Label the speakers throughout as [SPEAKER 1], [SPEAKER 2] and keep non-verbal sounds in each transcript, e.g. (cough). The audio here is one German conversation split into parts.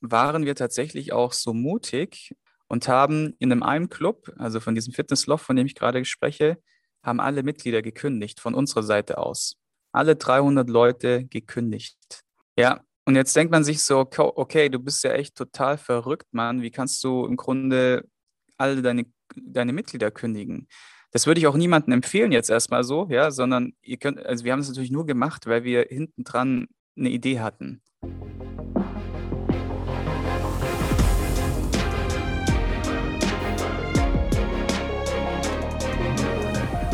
[SPEAKER 1] waren wir tatsächlich auch so mutig und haben in einem einen Club, also von diesem Fitnessloft, von dem ich gerade spreche, haben alle Mitglieder gekündigt von unserer Seite aus. Alle 300 Leute gekündigt. Ja, und jetzt denkt man sich so, okay, du bist ja echt total verrückt, Mann. Wie kannst du im Grunde alle deine, deine Mitglieder kündigen? Das würde ich auch niemandem empfehlen jetzt erstmal so, ja, sondern ihr könnt, also wir haben es natürlich nur gemacht, weil wir hinten dran eine Idee hatten.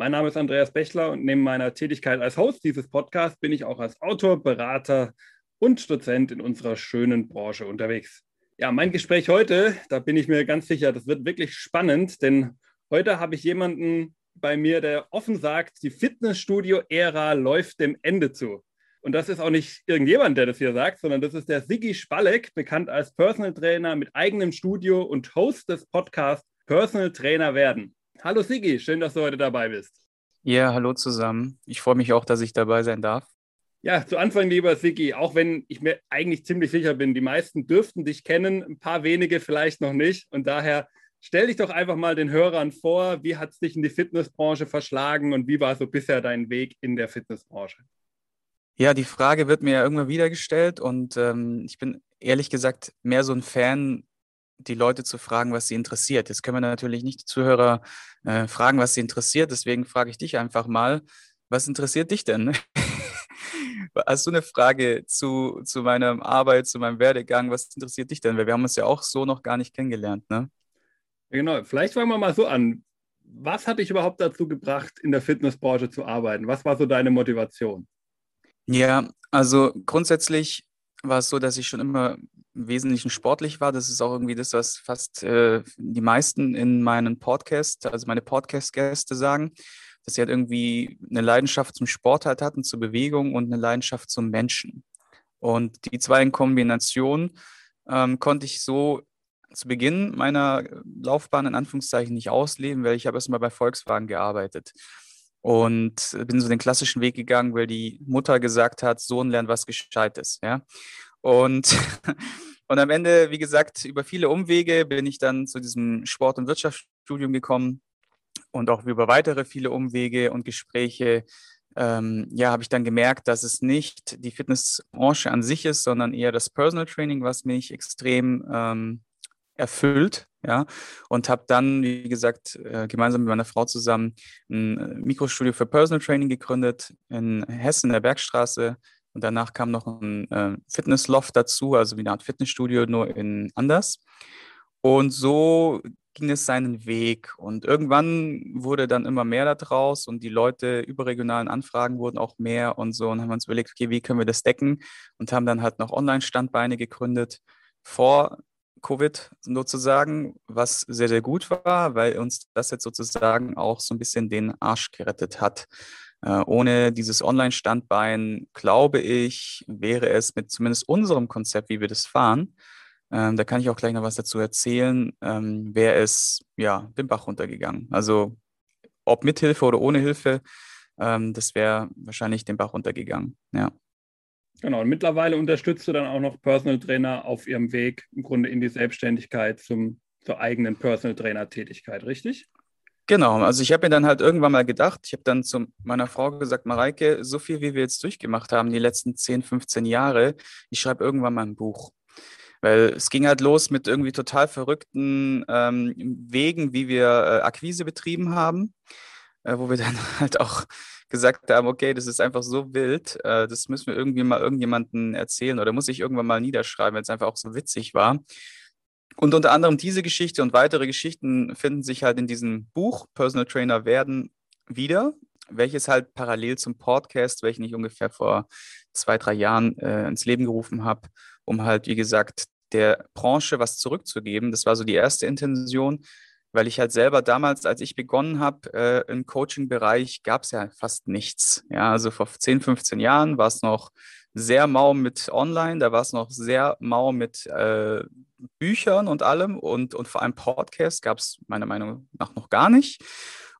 [SPEAKER 2] Mein Name ist Andreas Bechler und neben meiner Tätigkeit als Host dieses Podcasts bin ich auch als Autor, Berater und Dozent in unserer schönen Branche unterwegs. Ja, mein Gespräch heute, da bin ich mir ganz sicher, das wird wirklich spannend, denn heute habe ich jemanden bei mir, der offen sagt, die Fitnessstudio-Ära läuft dem Ende zu. Und das ist auch nicht irgendjemand, der das hier sagt, sondern das ist der Sigi Spalek, bekannt als Personal Trainer mit eigenem Studio und Host des Podcasts Personal Trainer werden. Hallo Sigi, schön, dass du heute dabei bist.
[SPEAKER 1] Ja, hallo zusammen. Ich freue mich auch, dass ich dabei sein darf.
[SPEAKER 2] Ja, zu Anfang, lieber Sigi, auch wenn ich mir eigentlich ziemlich sicher bin, die meisten dürften dich kennen, ein paar wenige vielleicht noch nicht. Und daher stell dich doch einfach mal den Hörern vor, wie hat es dich in die Fitnessbranche verschlagen und wie war so bisher dein Weg in der Fitnessbranche?
[SPEAKER 1] Ja, die Frage wird mir ja irgendwann wieder gestellt und ähm, ich bin ehrlich gesagt mehr so ein Fan die Leute zu fragen, was sie interessiert. Jetzt können wir natürlich nicht die Zuhörer äh, fragen, was sie interessiert. Deswegen frage ich dich einfach mal, was interessiert dich denn? (laughs) Hast du eine Frage zu, zu meiner Arbeit, zu meinem Werdegang? Was interessiert dich denn? Weil wir haben uns ja auch so noch gar nicht kennengelernt, ne?
[SPEAKER 2] Genau, vielleicht fangen wir mal so an. Was hat dich überhaupt dazu gebracht, in der Fitnessbranche zu arbeiten? Was war so deine Motivation?
[SPEAKER 1] Ja, also grundsätzlich war es so, dass ich schon immer im Wesentlichen sportlich war. Das ist auch irgendwie das, was fast äh, die meisten in meinen Podcast, also meine Podcast-Gäste sagen, dass sie halt irgendwie eine Leidenschaft zum Sport halt hatten, zur Bewegung und eine Leidenschaft zum Menschen. Und die zwei in Kombination ähm, konnte ich so zu Beginn meiner Laufbahn in Anführungszeichen nicht ausleben, weil ich habe erstmal bei Volkswagen gearbeitet und bin so den klassischen Weg gegangen, weil die Mutter gesagt hat, Sohn lernt was Gescheites, ja. Und, (laughs) und am Ende, wie gesagt, über viele Umwege bin ich dann zu diesem Sport- und Wirtschaftsstudium gekommen und auch über weitere viele Umwege und Gespräche ähm, ja, habe ich dann gemerkt, dass es nicht die Fitnessbranche an sich ist, sondern eher das Personal Training, was mich extrem ähm, erfüllt, ja, und habe dann, wie gesagt, äh, gemeinsam mit meiner Frau zusammen ein Mikrostudio für Personal Training gegründet in Hessen, der Bergstraße. Und danach kam noch ein äh, Fitnessloft dazu, also wie eine Art Fitnessstudio, nur in anders. Und so ging es seinen Weg. Und irgendwann wurde dann immer mehr daraus und die Leute überregionalen Anfragen wurden auch mehr und so. Und haben uns überlegt, okay, wie können wir das decken? Und haben dann halt noch Online-Standbeine gegründet vor Covid sozusagen, was sehr, sehr gut war, weil uns das jetzt sozusagen auch so ein bisschen den Arsch gerettet hat. Äh, ohne dieses Online-Standbein, glaube ich, wäre es mit zumindest unserem Konzept, wie wir das fahren, ähm, da kann ich auch gleich noch was dazu erzählen, ähm, wäre es ja den Bach runtergegangen. Also ob mit Hilfe oder ohne Hilfe, ähm, das wäre wahrscheinlich den Bach runtergegangen. Ja.
[SPEAKER 2] Genau, und mittlerweile unterstützt du dann auch noch Personal Trainer auf ihrem Weg im Grunde in die Selbstständigkeit zum, zur eigenen Personal Trainer-Tätigkeit, richtig?
[SPEAKER 1] Genau, also ich habe mir dann halt irgendwann mal gedacht, ich habe dann zu meiner Frau gesagt, Mareike, so viel wie wir jetzt durchgemacht haben, die letzten 10, 15 Jahre, ich schreibe irgendwann mal ein Buch. Weil es ging halt los mit irgendwie total verrückten ähm, Wegen, wie wir äh, Akquise betrieben haben, äh, wo wir dann (laughs) halt auch gesagt haben, okay, das ist einfach so wild, äh, das müssen wir irgendwie mal irgendjemanden erzählen oder muss ich irgendwann mal niederschreiben, weil es einfach auch so witzig war. Und unter anderem diese Geschichte und weitere Geschichten finden sich halt in diesem Buch Personal Trainer werden wieder, welches halt parallel zum Podcast, welchen ich ungefähr vor zwei, drei Jahren äh, ins Leben gerufen habe, um halt, wie gesagt, der Branche was zurückzugeben. Das war so die erste Intention, weil ich halt selber damals, als ich begonnen habe, äh, im Coaching-Bereich gab es ja fast nichts. Ja, also vor 10, 15 Jahren war es noch sehr mau mit Online, da war es noch sehr mau mit äh, Büchern und allem und, und vor allem Podcasts gab es meiner Meinung nach noch gar nicht.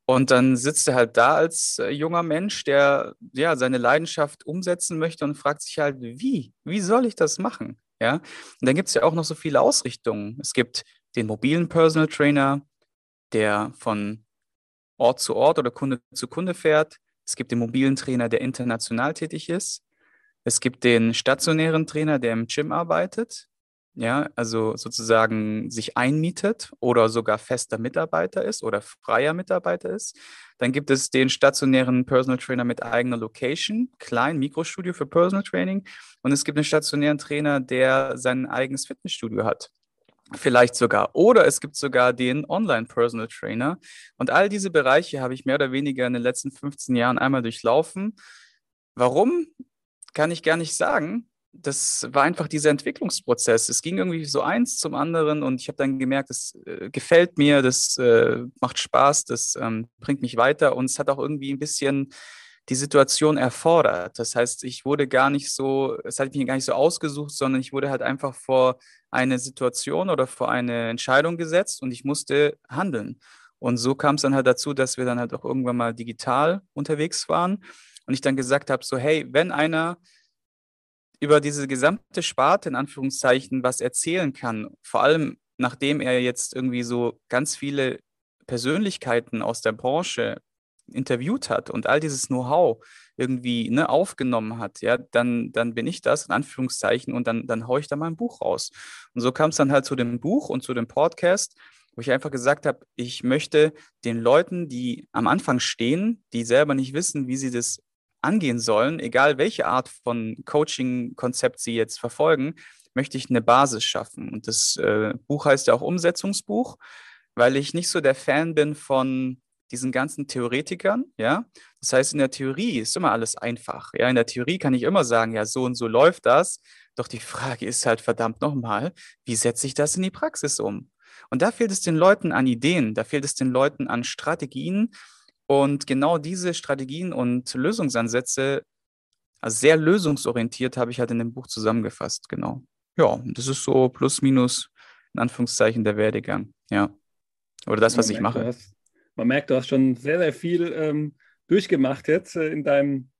[SPEAKER 1] Und dann sitzt er halt da als äh, junger Mensch, der ja seine Leidenschaft umsetzen möchte und fragt sich halt, wie? Wie soll ich das machen? Ja. Und dann gibt es ja auch noch so viele Ausrichtungen. Es gibt den mobilen Personal Trainer, der von Ort zu Ort oder Kunde zu Kunde fährt. Es gibt den mobilen Trainer, der international tätig ist. Es gibt den stationären Trainer, der im Gym arbeitet, ja, also sozusagen sich einmietet oder sogar fester Mitarbeiter ist oder freier Mitarbeiter ist. Dann gibt es den stationären Personal Trainer mit eigener Location, klein Mikrostudio für Personal Training. Und es gibt einen stationären Trainer, der sein eigenes Fitnessstudio hat. Vielleicht sogar. Oder es gibt sogar den Online-Personal Trainer. Und all diese Bereiche habe ich mehr oder weniger in den letzten 15 Jahren einmal durchlaufen. Warum? Kann ich gar nicht sagen. Das war einfach dieser Entwicklungsprozess. Es ging irgendwie so eins zum anderen und ich habe dann gemerkt, das äh, gefällt mir, das äh, macht Spaß, das ähm, bringt mich weiter und es hat auch irgendwie ein bisschen die Situation erfordert. Das heißt, ich wurde gar nicht so, es hat mich gar nicht so ausgesucht, sondern ich wurde halt einfach vor eine Situation oder vor eine Entscheidung gesetzt und ich musste handeln. Und so kam es dann halt dazu, dass wir dann halt auch irgendwann mal digital unterwegs waren und ich dann gesagt habe, so hey, wenn einer über diese gesamte Sparte in Anführungszeichen was erzählen kann, vor allem nachdem er jetzt irgendwie so ganz viele Persönlichkeiten aus der Branche interviewt hat und all dieses Know-how irgendwie ne, aufgenommen hat, ja, dann, dann bin ich das, in Anführungszeichen, und dann, dann haue ich da mal ein Buch raus. Und so kam es dann halt zu dem Buch und zu dem Podcast, wo ich einfach gesagt habe, ich möchte den Leuten, die am Anfang stehen, die selber nicht wissen, wie sie das angehen sollen, egal welche Art von Coaching-Konzept sie jetzt verfolgen, möchte ich eine Basis schaffen. Und das äh, Buch heißt ja auch Umsetzungsbuch, weil ich nicht so der Fan bin von diesen ganzen Theoretikern, ja. Das heißt, in der Theorie ist immer alles einfach. Ja, in der Theorie kann ich immer sagen, ja, so und so läuft das. Doch die Frage ist halt verdammt nochmal, wie setze ich das in die Praxis um? Und da fehlt es den Leuten an Ideen, da fehlt es den Leuten an Strategien. Und genau diese Strategien und Lösungsansätze, also sehr lösungsorientiert, habe ich halt in dem Buch zusammengefasst, genau. Ja, das ist so plus minus in Anführungszeichen der Werdegang, ja. Oder das, was ich mache.
[SPEAKER 2] Hast, man merkt, du hast schon sehr, sehr viel ähm, durchgemacht jetzt äh, in deinem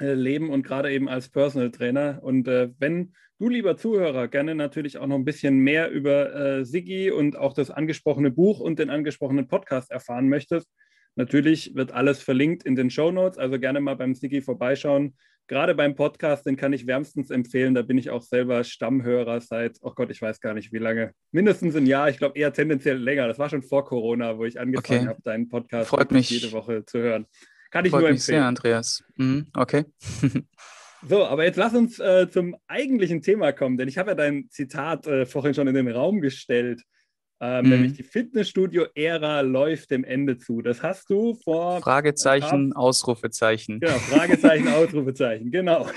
[SPEAKER 2] äh, Leben und gerade eben als Personal Trainer. Und äh, wenn du, lieber Zuhörer, gerne natürlich auch noch ein bisschen mehr über äh, Sigi und auch das angesprochene Buch und den angesprochenen Podcast erfahren möchtest, natürlich wird alles verlinkt in den Show Notes. Also gerne mal beim Sigi vorbeischauen gerade beim Podcast, den kann ich wärmstens empfehlen. Da bin ich auch selber Stammhörer seit, oh Gott, ich weiß gar nicht wie lange. Mindestens ein Jahr, ich glaube eher tendenziell länger. Das war schon vor Corona, wo ich angefangen okay. habe, deinen Podcast
[SPEAKER 1] Freut mich.
[SPEAKER 2] jede Woche zu hören. Kann ich
[SPEAKER 1] Freut
[SPEAKER 2] nur
[SPEAKER 1] mich empfehlen. Sehr, Andreas. Mhm, okay. (laughs)
[SPEAKER 2] so, aber jetzt lass uns äh, zum eigentlichen Thema kommen, denn ich habe ja dein Zitat äh, vorhin schon in den Raum gestellt. Ähm, mhm. Nämlich die Fitnessstudio-Ära läuft dem Ende zu. Das hast du vor.
[SPEAKER 1] Fragezeichen, paar, Ausrufezeichen.
[SPEAKER 2] Genau, Fragezeichen, (laughs) Ausrufezeichen, genau. (laughs)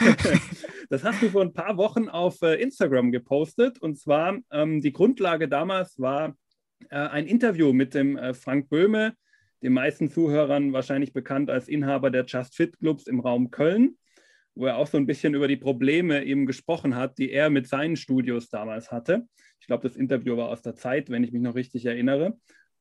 [SPEAKER 2] Das hast du vor ein paar Wochen auf äh, Instagram gepostet. Und zwar, ähm, die Grundlage damals war äh, ein Interview mit dem äh, Frank Böhme, den meisten Zuhörern wahrscheinlich bekannt als Inhaber der Just Fit Clubs im Raum Köln wo er auch so ein bisschen über die Probleme eben gesprochen hat, die er mit seinen Studios damals hatte. Ich glaube, das Interview war aus der Zeit, wenn ich mich noch richtig erinnere.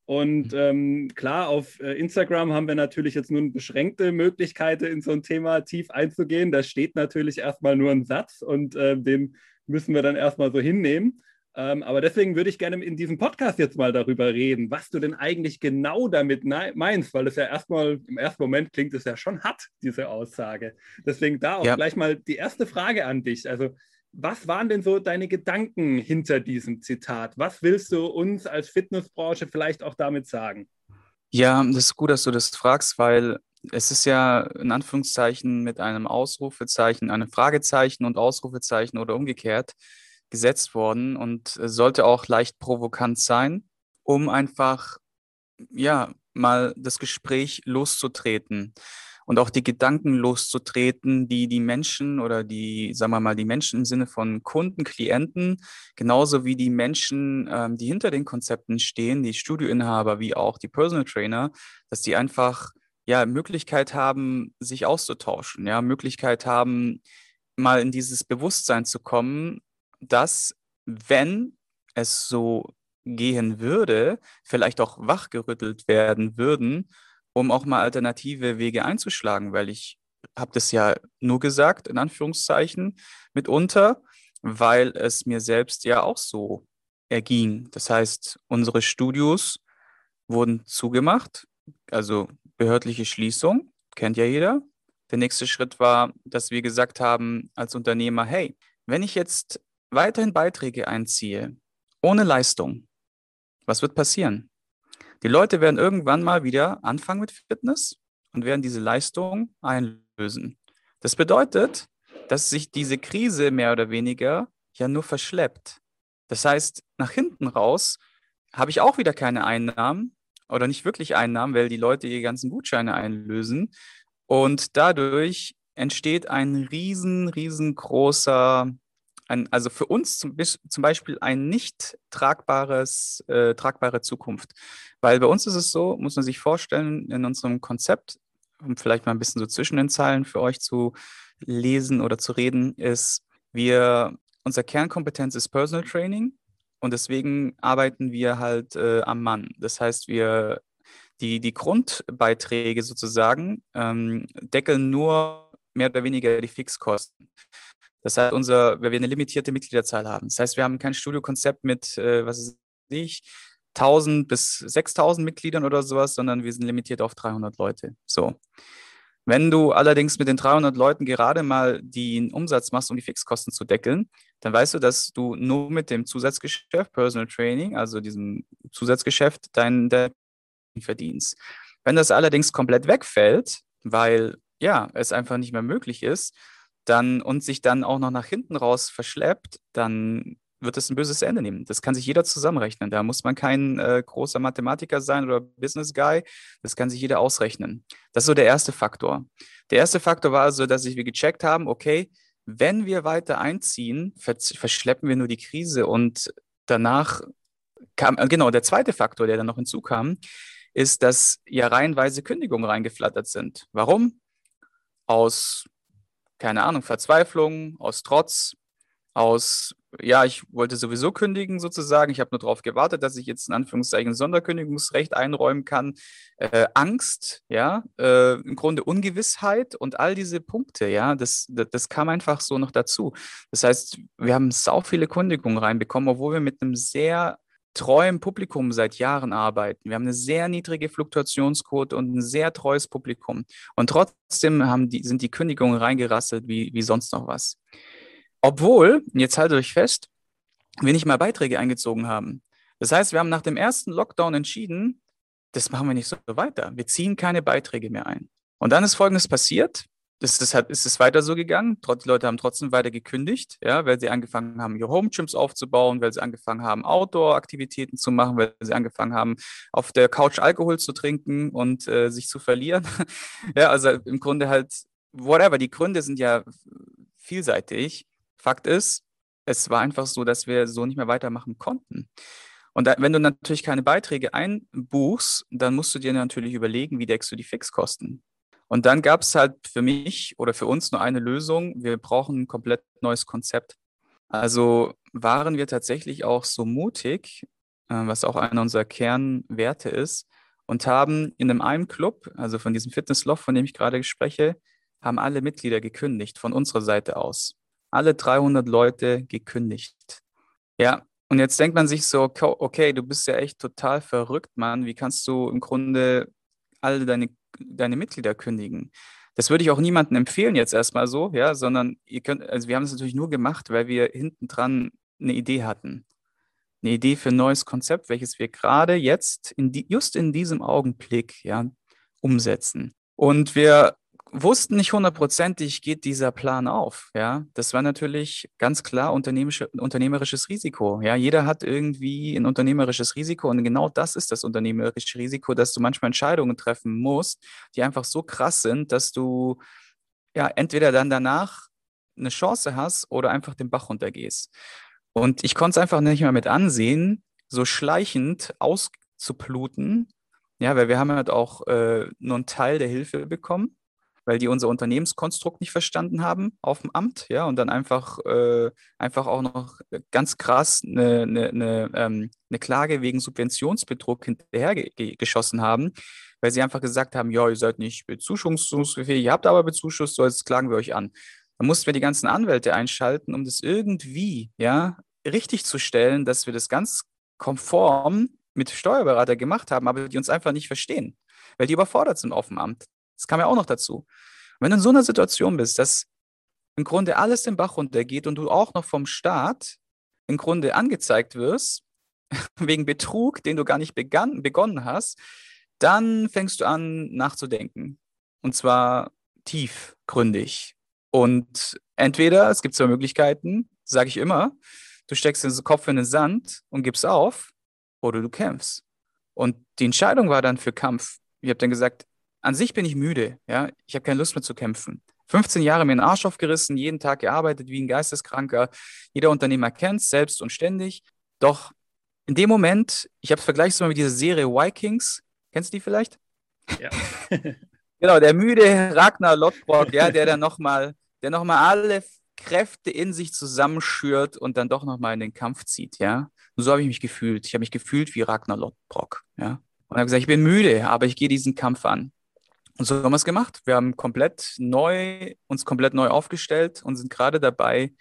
[SPEAKER 2] Und mhm. ähm, klar, auf äh, Instagram haben wir natürlich jetzt nun beschränkte Möglichkeiten, in so ein Thema tief einzugehen. Da steht natürlich erstmal nur ein Satz und äh, den müssen wir dann erstmal so hinnehmen. Ähm, aber deswegen würde ich gerne in diesem Podcast jetzt mal darüber reden, was du denn eigentlich genau damit meinst, weil es ja erstmal im ersten Moment klingt es ja schon hart, diese Aussage. Deswegen da auch ja. gleich mal die erste Frage an dich. Also, was waren denn so deine Gedanken hinter diesem Zitat? Was willst du uns als Fitnessbranche vielleicht auch damit sagen?
[SPEAKER 1] Ja, das ist gut, dass du das fragst, weil es ist ja in Anführungszeichen mit einem Ausrufezeichen, einem Fragezeichen und Ausrufezeichen oder umgekehrt gesetzt worden und sollte auch leicht provokant sein, um einfach, ja, mal das Gespräch loszutreten. und auch die Gedanken loszutreten, die die Menschen oder die, sagen wir mal, die Menschen im Sinne von Kunden, Klienten, genauso wie die Menschen, ähm, die hinter den Konzepten stehen, die Studioinhaber wie auch die Personal Trainer, dass die einfach ja Möglichkeit haben, sich auszutauschen, ja, Möglichkeit haben, mal in dieses Bewusstsein zu kommen, dass wenn es so gehen würde, vielleicht auch wachgerüttelt werden würden, um auch mal alternative Wege einzuschlagen, weil ich habe das ja nur gesagt, in Anführungszeichen, mitunter, weil es mir selbst ja auch so erging. Das heißt, unsere Studios wurden zugemacht, also behördliche Schließung, kennt ja jeder. Der nächste Schritt war, dass wir gesagt haben als Unternehmer, hey, wenn ich jetzt weiterhin Beiträge einziehe, ohne Leistung, was wird passieren? Die Leute werden irgendwann mal wieder anfangen mit Fitness und werden diese Leistung einlösen. Das bedeutet, dass sich diese Krise mehr oder weniger ja nur verschleppt. Das heißt, nach hinten raus habe ich auch wieder keine Einnahmen oder nicht wirklich Einnahmen, weil die Leute ihre ganzen Gutscheine einlösen. Und dadurch entsteht ein riesen, riesengroßer ein, also für uns zum, zum, Beispiel ein nicht tragbares, äh, tragbare Zukunft. Weil bei uns ist es so, muss man sich vorstellen, in unserem Konzept, um vielleicht mal ein bisschen so zwischen den Zeilen für euch zu lesen oder zu reden, ist, wir, unser Kernkompetenz ist Personal Training und deswegen arbeiten wir halt äh, am Mann. Das heißt, wir die, die Grundbeiträge sozusagen ähm, deckeln nur mehr oder weniger die Fixkosten. Das heißt, unser, weil wir eine limitierte Mitgliederzahl haben. Das heißt, wir haben kein Studiokonzept mit, äh, was weiß ich, 1000 bis 6000 Mitgliedern oder sowas, sondern wir sind limitiert auf 300 Leute. So. Wenn du allerdings mit den 300 Leuten gerade mal den Umsatz machst, um die Fixkosten zu deckeln, dann weißt du, dass du nur mit dem Zusatzgeschäft, Personal Training, also diesem Zusatzgeschäft, dein, dein verdienst. Wenn das allerdings komplett wegfällt, weil ja, es einfach nicht mehr möglich ist, dann und sich dann auch noch nach hinten raus verschleppt, dann wird es ein böses Ende nehmen. Das kann sich jeder zusammenrechnen. Da muss man kein äh, großer Mathematiker sein oder Business Guy. Das kann sich jeder ausrechnen. Das ist so der erste Faktor. Der erste Faktor war also, dass wir gecheckt haben, okay, wenn wir weiter einziehen, verschleppen wir nur die Krise und danach kam, äh, genau, der zweite Faktor, der dann noch hinzukam, ist, dass ja reihenweise Kündigungen reingeflattert sind. Warum? Aus keine Ahnung, Verzweiflung, aus Trotz, aus, ja, ich wollte sowieso kündigen sozusagen. Ich habe nur darauf gewartet, dass ich jetzt in Anführungszeichen Sonderkündigungsrecht einräumen kann. Äh, Angst, ja, äh, im Grunde Ungewissheit und all diese Punkte, ja, das, das, das, kam einfach so noch dazu. Das heißt, wir haben sau viele Kündigungen reinbekommen, obwohl wir mit einem sehr treuem Publikum seit Jahren arbeiten. Wir haben eine sehr niedrige Fluktuationsquote und ein sehr treues Publikum. Und trotzdem die, sind die Kündigungen reingerasselt wie, wie sonst noch was. Obwohl, jetzt haltet euch fest, wir nicht mal Beiträge eingezogen haben. Das heißt, wir haben nach dem ersten Lockdown entschieden, das machen wir nicht so weiter. Wir ziehen keine Beiträge mehr ein. Und dann ist Folgendes passiert das hat, ist es weiter so gegangen. Die Leute haben trotzdem weiter gekündigt, ja, weil sie angefangen haben, ihre Home Gyms aufzubauen, weil sie angefangen haben, Outdoor-Aktivitäten zu machen, weil sie angefangen haben, auf der Couch Alkohol zu trinken und äh, sich zu verlieren. (laughs) ja, also im Grunde halt, whatever, die Gründe sind ja vielseitig. Fakt ist, es war einfach so, dass wir so nicht mehr weitermachen konnten. Und da, wenn du natürlich keine Beiträge einbuchst, dann musst du dir natürlich überlegen, wie deckst du die Fixkosten. Und dann gab es halt für mich oder für uns nur eine Lösung. Wir brauchen ein komplett neues Konzept. Also waren wir tatsächlich auch so mutig, äh, was auch einer unserer Kernwerte ist, und haben in einem einen Club, also von diesem Fitnessloft, von dem ich gerade spreche, haben alle Mitglieder gekündigt von unserer Seite aus. Alle 300 Leute gekündigt. Ja, und jetzt denkt man sich so, okay, du bist ja echt total verrückt, Mann. Wie kannst du im Grunde alle deine deine Mitglieder kündigen. Das würde ich auch niemandem empfehlen jetzt erstmal so, ja, sondern ihr könnt, also wir haben es natürlich nur gemacht, weil wir hinten dran eine Idee hatten. Eine Idee für ein neues Konzept, welches wir gerade jetzt, in die, just in diesem Augenblick, ja, umsetzen. Und wir wussten nicht hundertprozentig, geht dieser Plan auf. Ja, das war natürlich ganz klar unternehmerisches Risiko. Ja, jeder hat irgendwie ein unternehmerisches Risiko und genau das ist das unternehmerische Risiko, dass du manchmal Entscheidungen treffen musst, die einfach so krass sind, dass du ja entweder dann danach eine Chance hast oder einfach den Bach runtergehst. Und ich konnte es einfach nicht mehr mit ansehen, so schleichend auszupluten. Ja, weil wir haben halt auch äh, nur einen Teil der Hilfe bekommen weil die unser Unternehmenskonstrukt nicht verstanden haben auf dem Amt, ja, und dann einfach, äh, einfach auch noch ganz krass eine, eine, eine, ähm, eine Klage wegen Subventionsbetrug hinterhergeschossen haben, weil sie einfach gesagt haben, ja, ihr seid nicht bezuschussungsfähig, ihr habt aber bezuschusst, so jetzt klagen wir euch an. Dann mussten wir die ganzen Anwälte einschalten, um das irgendwie, ja, richtig zu stellen, dass wir das ganz konform mit Steuerberater gemacht haben, aber die uns einfach nicht verstehen, weil die überfordert sind auf dem Amt. Das kam ja auch noch dazu. wenn du in so einer Situation bist, dass im Grunde alles den Bach runtergeht und du auch noch vom Staat im Grunde angezeigt wirst, (laughs) wegen Betrug, den du gar nicht begann, begonnen hast, dann fängst du an nachzudenken. Und zwar tiefgründig. Und entweder, es gibt zwei Möglichkeiten, sage ich immer, du steckst den Kopf in den Sand und gibst auf, oder du kämpfst. Und die Entscheidung war dann für Kampf. Ich habe dann gesagt, an sich bin ich müde, ja. Ich habe keine Lust mehr zu kämpfen. 15 Jahre mir den Arsch aufgerissen, jeden Tag gearbeitet wie ein Geisteskranker. Jeder Unternehmer kennt es, selbst und ständig. Doch in dem Moment, ich habe es vergleichs mal mit dieser Serie Vikings. Kennst du die vielleicht? Ja. (laughs) genau, der müde Ragnar Lodbrok, ja, der dann nochmal, der nochmal alle Kräfte in sich zusammenschürt und dann doch nochmal in den Kampf zieht, ja. Und so habe ich mich gefühlt. Ich habe mich gefühlt wie Ragnar Lodbrok, ja. Und habe gesagt, ich bin müde, aber ich gehe diesen Kampf an. Und so haben wir es gemacht. Wir haben komplett neu, uns komplett neu aufgestellt und sind gerade dabei,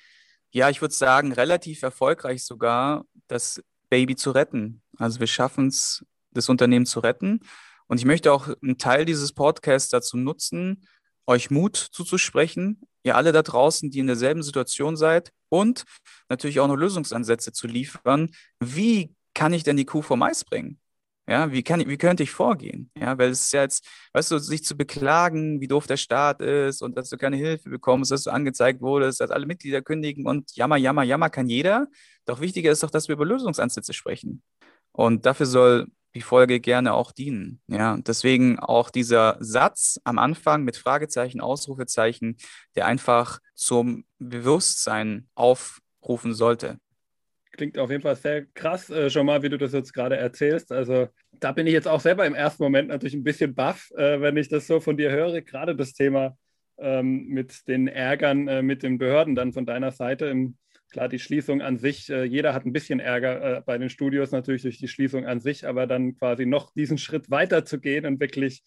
[SPEAKER 1] ja, ich würde sagen, relativ erfolgreich sogar, das Baby zu retten. Also wir schaffen es, das Unternehmen zu retten. Und ich möchte auch einen Teil dieses Podcasts dazu nutzen, euch Mut zuzusprechen, ihr alle da draußen, die in derselben Situation seid und natürlich auch noch Lösungsansätze zu liefern. Wie kann ich denn die Kuh vom Eis bringen? Ja, wie, kann ich, wie könnte ich vorgehen? Ja, weil es ist ja jetzt, weißt du, sich zu beklagen, wie doof der Staat ist und dass du keine Hilfe bekommst, dass du angezeigt wurdest, dass alle Mitglieder kündigen und jammer, jammer, jammer kann jeder. Doch wichtiger ist doch, dass wir über Lösungsansätze sprechen. Und dafür soll die Folge gerne auch dienen. Ja, deswegen auch dieser Satz am Anfang mit Fragezeichen, Ausrufezeichen, der einfach zum Bewusstsein aufrufen sollte
[SPEAKER 2] klingt auf jeden Fall sehr krass, äh, schon mal, wie du das jetzt gerade erzählst. Also da bin ich jetzt auch selber im ersten Moment natürlich ein bisschen baff, äh, wenn ich das so von dir höre, gerade das Thema ähm, mit den Ärgern äh, mit den Behörden dann von deiner Seite. Im, klar, die Schließung an sich, äh, jeder hat ein bisschen Ärger äh, bei den Studios natürlich durch die Schließung an sich, aber dann quasi noch diesen Schritt weiter zu gehen und wirklich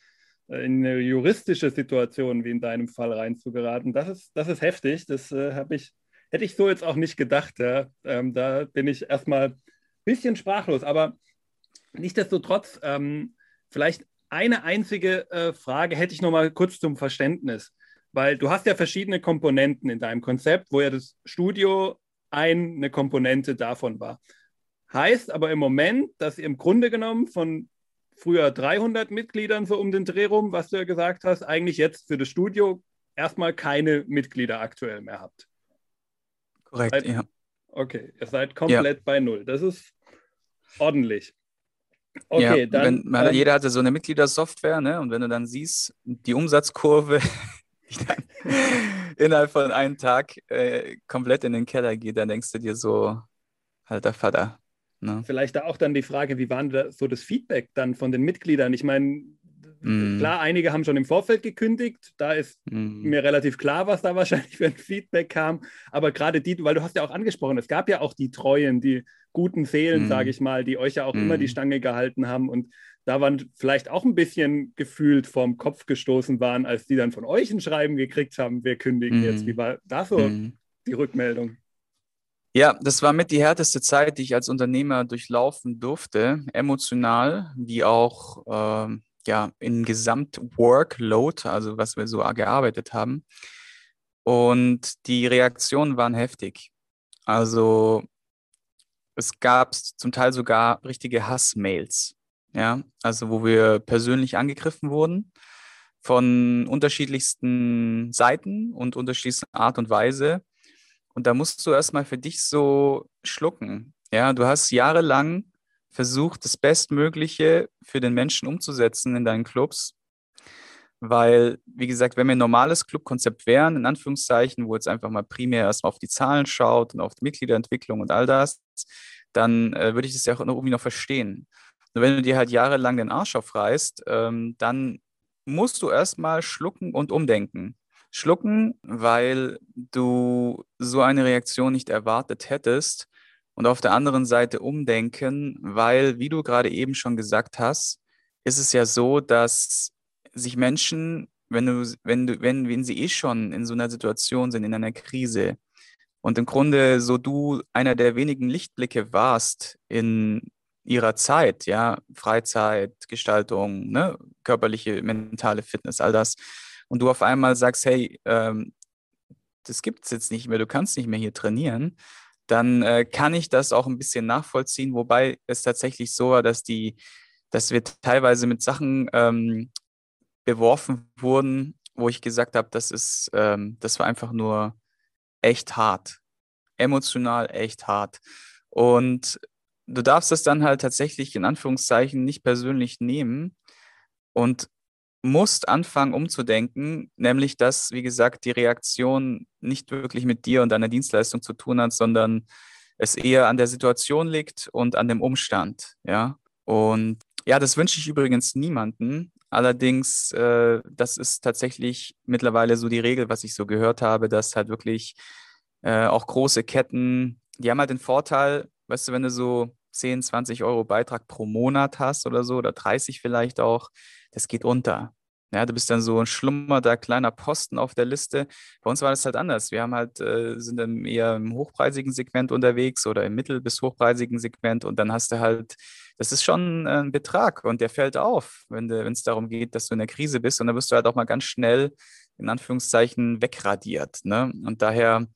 [SPEAKER 2] äh, in eine juristische Situation wie in deinem Fall reinzugeraten, das ist, das ist heftig. Das habe ich hätte ich so jetzt auch nicht gedacht. Ja. Ähm, da bin ich erstmal ein bisschen sprachlos. Aber nichtsdestotrotz, ähm, vielleicht eine einzige äh, Frage hätte ich noch mal kurz zum Verständnis. Weil du hast ja verschiedene Komponenten in deinem Konzept, wo ja das Studio eine Komponente davon war. Heißt aber im Moment, dass ihr im Grunde genommen von früher 300 Mitgliedern so um den Dreh rum, was du ja gesagt hast, eigentlich jetzt für das Studio erstmal keine Mitglieder aktuell mehr habt.
[SPEAKER 1] Korrekt,
[SPEAKER 2] seid, ja. Okay, ihr seid komplett ja. bei Null. Das ist ordentlich.
[SPEAKER 1] Okay, ja, dann. Wenn, ähm, jeder hatte so eine Mitgliedersoftware, ne? Und wenn du dann siehst, die Umsatzkurve (laughs) die dann innerhalb von einem Tag äh, komplett in den Keller geht, dann denkst du dir so, alter Vater.
[SPEAKER 2] Ne? Vielleicht da auch dann die Frage, wie war da so das Feedback dann von den Mitgliedern? Ich meine, Mm. Klar, einige haben schon im Vorfeld gekündigt. Da ist mm. mir relativ klar, was da (laughs) wahrscheinlich für ein Feedback kam. Aber gerade die, weil du hast ja auch angesprochen, es gab ja auch die Treuen, die guten Seelen, mm. sage ich mal, die euch ja auch immer die mm. Stange gehalten haben. Und da waren vielleicht auch ein bisschen gefühlt vom Kopf gestoßen waren, als die dann von euch ein Schreiben gekriegt haben, wir kündigen jetzt. Wie war da so mm. die Rückmeldung?
[SPEAKER 1] Ja, das war mit die härteste Zeit, die ich als Unternehmer durchlaufen durfte, emotional wie auch äh, ja, in Gesamtworkload, also was wir so gearbeitet haben. Und die Reaktionen waren heftig. Also es gab zum Teil sogar richtige Hassmails, ja, also wo wir persönlich angegriffen wurden. von unterschiedlichsten Seiten und unterschiedlichsten Art und Weise. Und da musst du erstmal für dich so schlucken. Ja, du hast jahrelang versucht, das Bestmögliche für den Menschen umzusetzen in deinen Clubs. Weil, wie gesagt, wenn wir ein normales Clubkonzept wären, in Anführungszeichen, wo jetzt einfach mal primär erstmal auf die Zahlen schaut und auf die Mitgliederentwicklung und all das, dann äh, würde ich das ja auch irgendwie noch verstehen. Nur wenn du dir halt jahrelang den Arsch aufreißt, ähm, dann musst du erstmal schlucken und umdenken. Schlucken, weil du so eine Reaktion nicht erwartet hättest. Und auf der anderen Seite umdenken, weil, wie du gerade eben schon gesagt hast, ist es ja so, dass sich Menschen, wenn du, wenn du, wenn, wenn sie eh schon in so einer Situation sind, in einer Krise, und im Grunde so du einer der wenigen Lichtblicke warst in ihrer Zeit, ja, Freizeit, Gestaltung, ne, körperliche, mentale Fitness, all das. Und du auf einmal sagst, hey, ähm, das gibt es jetzt nicht mehr, du kannst nicht mehr hier trainieren, dann äh, kann ich das auch ein bisschen nachvollziehen, wobei es tatsächlich so war, dass die, dass wir teilweise mit Sachen ähm, beworfen wurden, wo ich gesagt habe, das ist, ähm, das war einfach nur echt hart. Emotional echt hart. Und du darfst es dann halt tatsächlich in Anführungszeichen nicht persönlich nehmen und musst anfangen umzudenken, nämlich dass, wie gesagt, die Reaktion nicht wirklich mit dir und deiner Dienstleistung zu tun hat, sondern es eher an der Situation liegt und an dem Umstand, ja. Und ja, das wünsche ich übrigens niemanden. Allerdings, äh, das ist tatsächlich mittlerweile so die Regel, was ich so gehört habe, dass halt wirklich äh, auch große Ketten, die haben halt den Vorteil, weißt du, wenn du so 10, 20 Euro Beitrag pro Monat hast oder so, oder 30 vielleicht auch, das geht unter. Ja, du bist dann so ein schlummernder kleiner Posten auf der Liste. Bei uns war das halt anders. Wir haben halt, äh, sind dann eher im hochpreisigen Segment unterwegs oder im mittel- bis hochpreisigen Segment und dann hast du halt, das ist schon ein Betrag und der fällt auf, wenn es darum geht, dass du in der Krise bist und dann wirst du halt auch mal ganz schnell in Anführungszeichen wegradiert. Ne? Und daher,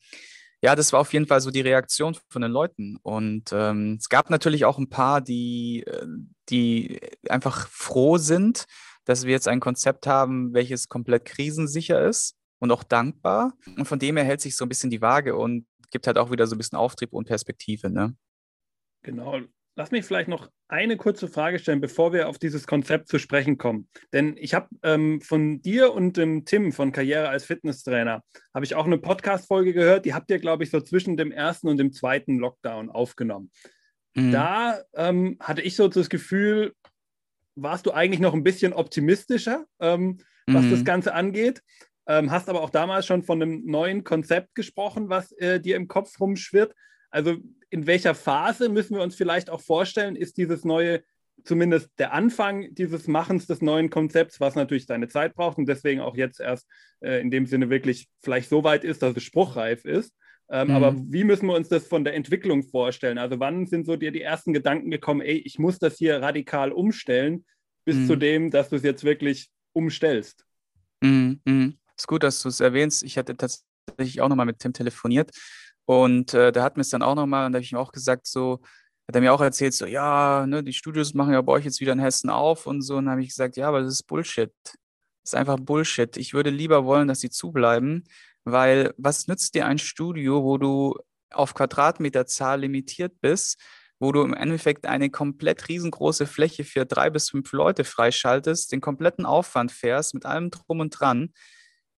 [SPEAKER 1] ja, das war auf jeden Fall so die Reaktion von den Leuten. Und ähm, es gab natürlich auch ein paar, die, äh, die einfach froh sind, dass wir jetzt ein Konzept haben, welches komplett krisensicher ist und auch dankbar. Und von dem her hält sich so ein bisschen die Waage und gibt halt auch wieder so ein bisschen Auftrieb und Perspektive. Ne?
[SPEAKER 2] Genau. Lass mich vielleicht noch eine kurze Frage stellen, bevor wir auf dieses Konzept zu sprechen kommen. Denn ich habe ähm, von dir und dem Tim von Karriere als Fitnesstrainer, habe ich auch eine Podcast-Folge gehört, die habt ihr, glaube ich, so zwischen dem ersten und dem zweiten Lockdown aufgenommen. Mhm. Da ähm, hatte ich so das Gefühl, warst du eigentlich noch ein bisschen optimistischer, ähm, was mhm. das Ganze angeht. Ähm, hast aber auch damals schon von einem neuen Konzept gesprochen, was äh, dir im Kopf rumschwirrt. Also in welcher Phase müssen wir uns vielleicht auch vorstellen, ist dieses neue, zumindest der Anfang dieses Machens des neuen Konzepts, was natürlich seine Zeit braucht und deswegen auch jetzt erst äh, in dem Sinne wirklich vielleicht so weit ist, dass es spruchreif ist. Ähm, mhm. Aber wie müssen wir uns das von der Entwicklung vorstellen? Also wann sind so dir die ersten Gedanken gekommen, ey, ich muss das hier radikal umstellen, bis mhm. zu dem, dass du es jetzt wirklich umstellst?
[SPEAKER 1] Mhm. mhm. Ist gut, dass du es erwähnst. Ich hatte tatsächlich auch nochmal mit Tim telefoniert und äh, da hat mir es dann auch nochmal, und da habe ich ihm auch gesagt, so, hat er mir auch erzählt, so, ja, ne, die Studios machen ja bei euch jetzt wieder in Hessen auf und so. Und dann habe ich gesagt, ja, aber das ist Bullshit. Das ist einfach Bullshit. Ich würde lieber wollen, dass sie zubleiben, weil was nützt dir ein Studio, wo du auf Quadratmeterzahl limitiert bist, wo du im Endeffekt eine komplett riesengroße Fläche für drei bis fünf Leute freischaltest, den kompletten Aufwand fährst mit allem drum und dran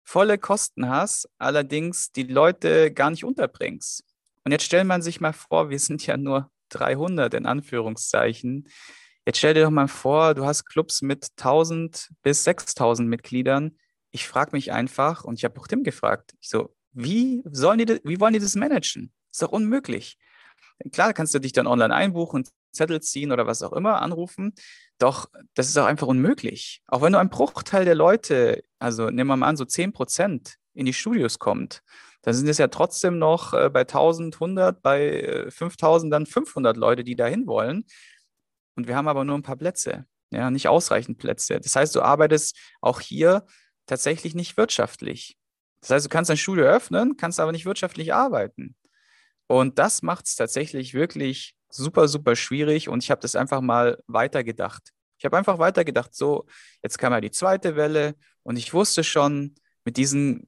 [SPEAKER 1] volle Kosten hast, allerdings die Leute gar nicht unterbringst. Und jetzt stellt man sich mal vor, wir sind ja nur 300 in Anführungszeichen. Jetzt stell dir doch mal vor, du hast Clubs mit 1000 bis 6000 Mitgliedern. Ich frage mich einfach, und ich habe auch Tim gefragt, ich so, wie, sollen die, wie wollen die das managen? Ist doch unmöglich. Klar kannst du dich dann online einbuchen, Zettel ziehen oder was auch immer, anrufen. Doch das ist auch einfach unmöglich. Auch wenn nur ein Bruchteil der Leute, also nehmen wir mal an, so 10 Prozent in die Studios kommt, dann sind es ja trotzdem noch äh, bei 1100, bei äh, 5000 dann 500 Leute, die dahin wollen. Und wir haben aber nur ein paar Plätze, ja, nicht ausreichend Plätze. Das heißt, du arbeitest auch hier tatsächlich nicht wirtschaftlich. Das heißt, du kannst ein Studio öffnen, kannst aber nicht wirtschaftlich arbeiten. Und das macht es tatsächlich wirklich super, super schwierig und ich habe das einfach mal weitergedacht. Ich habe einfach weitergedacht, so, jetzt kam ja die zweite Welle und ich wusste schon, mit diesen,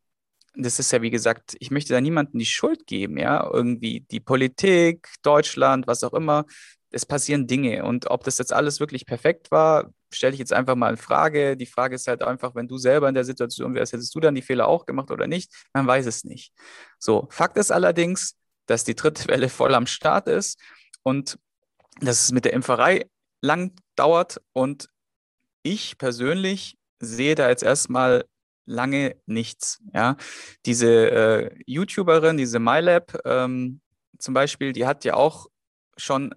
[SPEAKER 1] das ist ja wie gesagt, ich möchte da niemandem die Schuld geben, ja, irgendwie die Politik, Deutschland, was auch immer, es passieren Dinge und ob das jetzt alles wirklich perfekt war, stelle ich jetzt einfach mal in Frage. Die Frage ist halt einfach, wenn du selber in der Situation wärst, hättest du dann die Fehler auch gemacht oder nicht? Man weiß es nicht. So, Fakt ist allerdings, dass die dritte (laughs) Welle voll am Start ist und dass es mit der Impferei lang dauert und ich persönlich sehe da jetzt erstmal lange nichts. Ja, diese äh, YouTuberin, diese MyLab ähm, zum Beispiel, die hat ja auch schon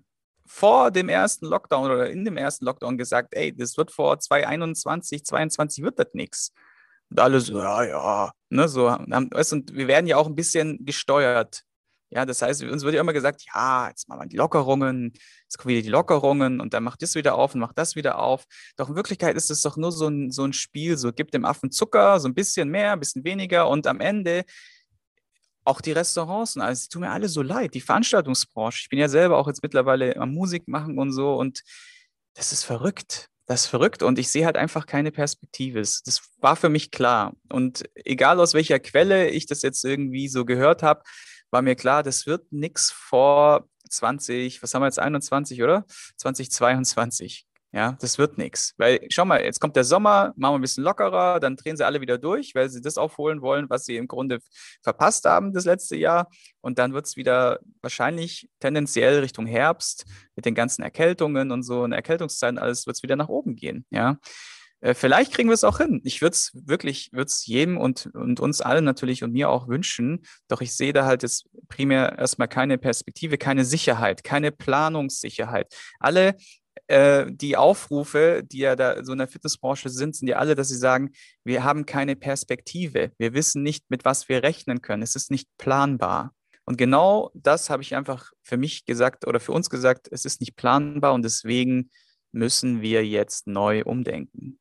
[SPEAKER 1] vor dem ersten Lockdown oder in dem ersten Lockdown gesagt, ey, das wird vor 2021, 2022 wird das nichts. Und alle so, ja, ja, ne, so, und wir werden ja auch ein bisschen gesteuert ja, das heißt, uns wird ja immer gesagt, ja, jetzt machen wir die Lockerungen, jetzt kommen wieder die Lockerungen und dann macht das wieder auf und macht das wieder auf. Doch in Wirklichkeit ist es doch nur so ein, so ein Spiel, so gibt dem Affen Zucker, so ein bisschen mehr, ein bisschen weniger und am Ende auch die Restaurants und alles, die tun mir alle so leid, die Veranstaltungsbranche. Ich bin ja selber auch jetzt mittlerweile am Musik machen und so und das ist verrückt. Das ist verrückt und ich sehe halt einfach keine Perspektive. Das war für mich klar. Und egal aus welcher Quelle ich das jetzt irgendwie so gehört habe, war mir klar, das wird nichts vor 20, was haben wir jetzt, 21, oder? 2022. Ja, das wird nichts. Weil, schau mal, jetzt kommt der Sommer, machen wir ein bisschen lockerer, dann drehen sie alle wieder durch, weil sie das aufholen wollen, was sie im Grunde verpasst haben das letzte Jahr. Und dann wird es wieder wahrscheinlich tendenziell Richtung Herbst mit den ganzen Erkältungen und so und Erkältungszeiten, alles wird es wieder nach oben gehen. Ja. Äh, vielleicht kriegen wir es auch hin. Ich würde es wirklich, würde es jedem und, und uns allen natürlich und mir auch wünschen. Doch ich sehe da halt jetzt primär erstmal keine Perspektive, keine Sicherheit, keine Planungssicherheit. Alle äh, die Aufrufe, die ja da so in der Fitnessbranche sind, sind ja alle, dass sie sagen, wir haben keine Perspektive. Wir wissen nicht, mit was wir rechnen können. Es ist nicht planbar. Und genau das habe ich einfach für mich gesagt oder für uns gesagt, es ist nicht planbar und deswegen müssen wir jetzt neu umdenken.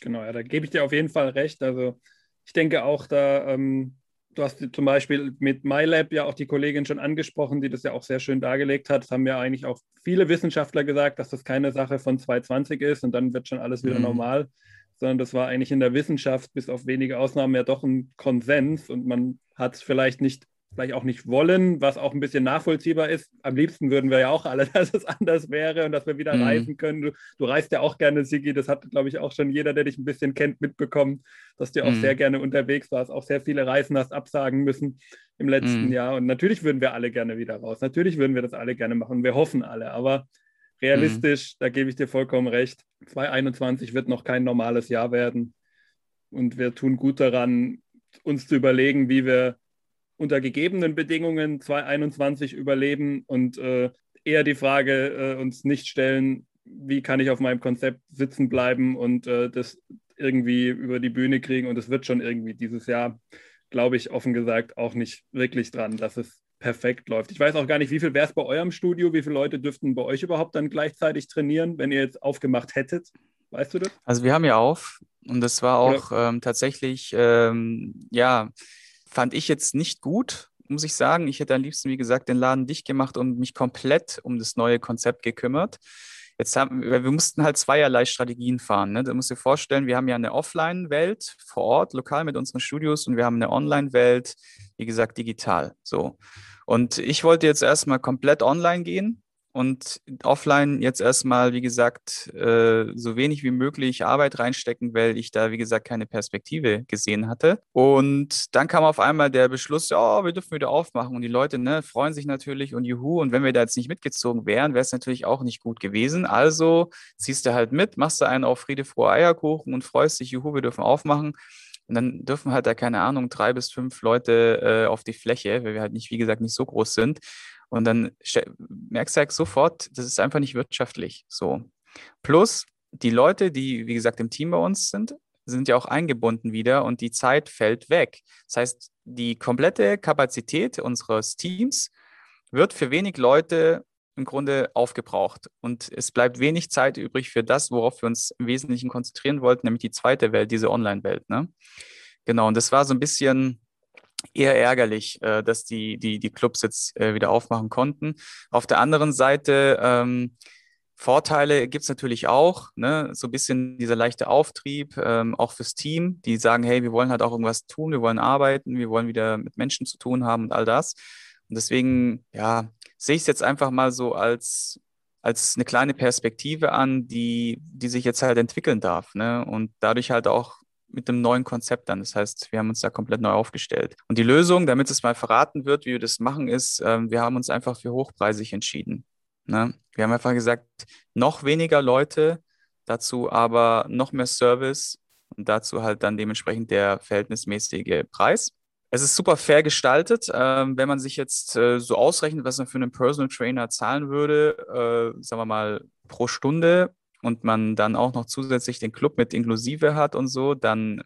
[SPEAKER 2] Genau, ja, da gebe ich dir auf jeden Fall recht. Also ich denke auch, da, ähm, du hast zum Beispiel mit MyLab ja auch die Kollegin schon angesprochen, die das ja auch sehr schön dargelegt hat. Das haben ja eigentlich auch viele Wissenschaftler gesagt, dass das keine Sache von 2020 ist und dann wird schon alles wieder mhm. normal, sondern das war eigentlich in der Wissenschaft bis auf wenige Ausnahmen ja doch ein Konsens und man hat es vielleicht nicht vielleicht auch nicht wollen, was auch ein bisschen nachvollziehbar ist. Am liebsten würden wir ja auch alle, (laughs) dass es anders wäre und dass wir wieder mhm. reisen können. Du, du, reist ja auch gerne, Sigi. Das hat, glaube ich, auch schon jeder, der dich ein bisschen kennt, mitbekommen, dass du auch mhm. sehr gerne unterwegs warst, auch sehr viele Reisen hast absagen müssen im letzten mhm. Jahr. Und natürlich würden wir alle gerne wieder raus. Natürlich würden wir das alle gerne machen. Wir hoffen alle. Aber realistisch, da gebe ich dir vollkommen recht. 2021 wird noch kein normales Jahr werden. Und wir tun gut daran, uns zu überlegen, wie wir unter gegebenen Bedingungen 2021 überleben und äh, eher die Frage äh, uns nicht stellen, wie kann ich auf meinem Konzept sitzen bleiben und äh, das irgendwie über die Bühne kriegen. Und es wird schon irgendwie dieses Jahr, glaube ich, offen gesagt, auch nicht wirklich dran, dass es perfekt läuft. Ich weiß auch gar nicht, wie viel wäre es bei eurem Studio, wie viele Leute dürften bei euch überhaupt dann gleichzeitig trainieren, wenn ihr jetzt aufgemacht hättet? Weißt du das?
[SPEAKER 1] Also wir haben ja auf und das war auch ähm, tatsächlich, ähm, ja, fand ich jetzt nicht gut, muss ich sagen. Ich hätte am liebsten, wie gesagt, den Laden dicht gemacht und mich komplett um das neue Konzept gekümmert. Jetzt haben wir, wir mussten halt zweierlei Strategien fahren. Ne? Du musst dir vorstellen, wir haben ja eine Offline-Welt vor Ort, lokal mit unseren Studios und wir haben eine Online-Welt, wie gesagt, digital. So. Und ich wollte jetzt erstmal komplett online gehen und offline jetzt erstmal, wie gesagt, äh, so wenig wie möglich Arbeit reinstecken, weil ich da, wie gesagt, keine Perspektive gesehen hatte. Und dann kam auf einmal der Beschluss, ja, wir dürfen wieder aufmachen. Und die Leute ne, freuen sich natürlich und juhu. Und wenn wir da jetzt nicht mitgezogen wären, wäre es natürlich auch nicht gut gewesen. Also ziehst du halt mit, machst du einen auf Friede, frohe Eierkuchen und freust dich, juhu, wir dürfen aufmachen. Und dann dürfen halt da, keine Ahnung, drei bis fünf Leute äh, auf die Fläche, weil wir halt nicht, wie gesagt, nicht so groß sind. Und dann merkst du halt sofort, das ist einfach nicht wirtschaftlich. So. Plus, die Leute, die, wie gesagt, im Team bei uns sind, sind ja auch eingebunden wieder und die Zeit fällt weg. Das heißt, die komplette Kapazität unseres Teams wird für wenig Leute im Grunde aufgebraucht. Und es bleibt wenig Zeit übrig für das, worauf wir uns im Wesentlichen konzentrieren wollten, nämlich die zweite Welt, diese Online-Welt. Ne? Genau, und das war so ein bisschen eher ärgerlich, äh, dass die, die, die Clubs jetzt äh, wieder aufmachen konnten. Auf der anderen Seite ähm, Vorteile gibt es natürlich auch, ne? so ein bisschen dieser leichte Auftrieb, ähm, auch fürs Team, die sagen, hey, wir wollen halt auch irgendwas tun, wir wollen arbeiten, wir wollen wieder mit Menschen zu tun haben und all das. Und deswegen, ja, sehe ich es jetzt einfach mal so als, als eine kleine Perspektive an, die, die sich jetzt halt entwickeln darf. Ne? Und dadurch halt auch mit einem neuen Konzept dann. Das heißt, wir haben uns da komplett neu aufgestellt. Und die Lösung, damit es mal verraten wird, wie wir das machen, ist, ähm, wir haben uns einfach für hochpreisig entschieden. Ne? Wir haben einfach gesagt, noch weniger Leute, dazu aber noch mehr Service und dazu halt dann dementsprechend der verhältnismäßige Preis. Es ist super fair gestaltet. Ähm, wenn man sich jetzt äh, so ausrechnet, was man für einen Personal Trainer zahlen würde, äh, sagen wir mal pro Stunde und man dann auch noch zusätzlich den Club mit inklusive hat und so, dann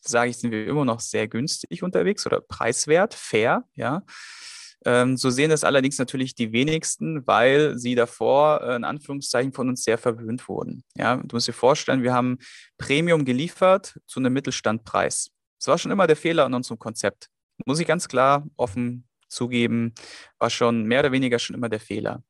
[SPEAKER 1] sage ich, sind wir immer noch sehr günstig unterwegs oder preiswert, fair, ja. Ähm, so sehen das allerdings natürlich die wenigsten, weil sie davor äh, in Anführungszeichen von uns sehr verwöhnt wurden. Ja, du musst dir vorstellen, wir haben Premium geliefert zu einem Mittelstandpreis. Das war schon immer der Fehler in unserem Konzept. Muss ich ganz klar offen zugeben, war schon mehr oder weniger schon immer der Fehler.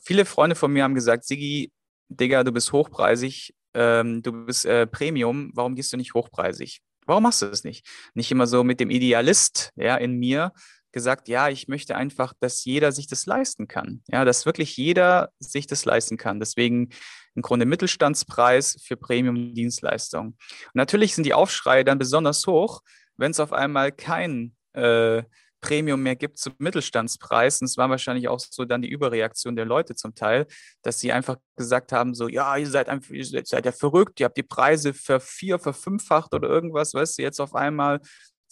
[SPEAKER 1] Viele Freunde von mir haben gesagt, Sigi, Digga, du bist hochpreisig, ähm, du bist äh, Premium, warum gehst du nicht hochpreisig? Warum machst du das nicht? Nicht immer so mit dem Idealist ja, in mir, gesagt, ja, ich möchte einfach, dass jeder sich das leisten kann. Ja, dass wirklich jeder sich das leisten kann. Deswegen im Grunde Mittelstandspreis für Premium-Dienstleistungen. Natürlich sind die Aufschreie dann besonders hoch, wenn es auf einmal kein äh, Premium mehr gibt zum Mittelstandspreis. Und es war wahrscheinlich auch so dann die Überreaktion der Leute zum Teil, dass sie einfach gesagt haben, so, ja, ihr seid einfach, ihr seid ja verrückt, ihr habt die Preise vervier, verfünffacht oder irgendwas, weißt du, jetzt auf einmal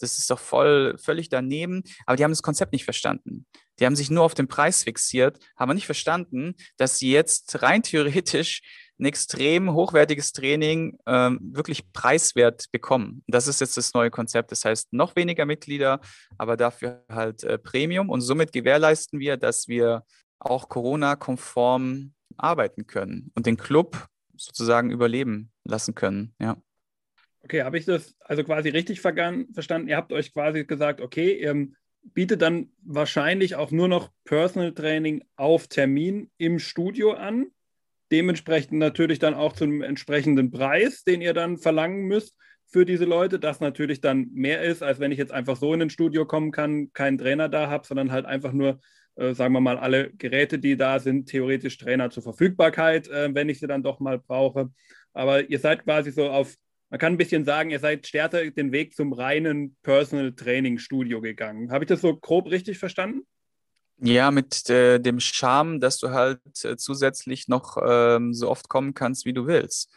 [SPEAKER 1] das ist doch voll, völlig daneben. Aber die haben das Konzept nicht verstanden. Die haben sich nur auf den Preis fixiert, haben nicht verstanden, dass sie jetzt rein theoretisch ein extrem hochwertiges Training ähm, wirklich preiswert bekommen. Das ist jetzt das neue Konzept. Das heißt, noch weniger Mitglieder, aber dafür halt äh, Premium. Und somit gewährleisten wir, dass wir auch Corona-konform arbeiten können und den Club sozusagen überleben lassen können. Ja.
[SPEAKER 2] Okay, habe ich das also quasi richtig verstanden? Ihr habt euch quasi gesagt, okay, ihr bietet dann wahrscheinlich auch nur noch Personal Training auf Termin im Studio an. Dementsprechend natürlich dann auch zum entsprechenden Preis, den ihr dann verlangen müsst für diese Leute, das natürlich dann mehr ist, als wenn ich jetzt einfach so in ein Studio kommen kann, keinen Trainer da habe, sondern halt einfach nur, äh, sagen wir mal, alle Geräte, die da sind, theoretisch Trainer zur Verfügbarkeit, äh, wenn ich sie dann doch mal brauche. Aber ihr seid quasi so auf man kann ein bisschen sagen, ihr seid stärker den Weg zum reinen Personal Training Studio gegangen. Habe ich das so grob richtig verstanden?
[SPEAKER 1] Ja, mit äh, dem Charme, dass du halt äh, zusätzlich noch ähm, so oft kommen kannst, wie du willst.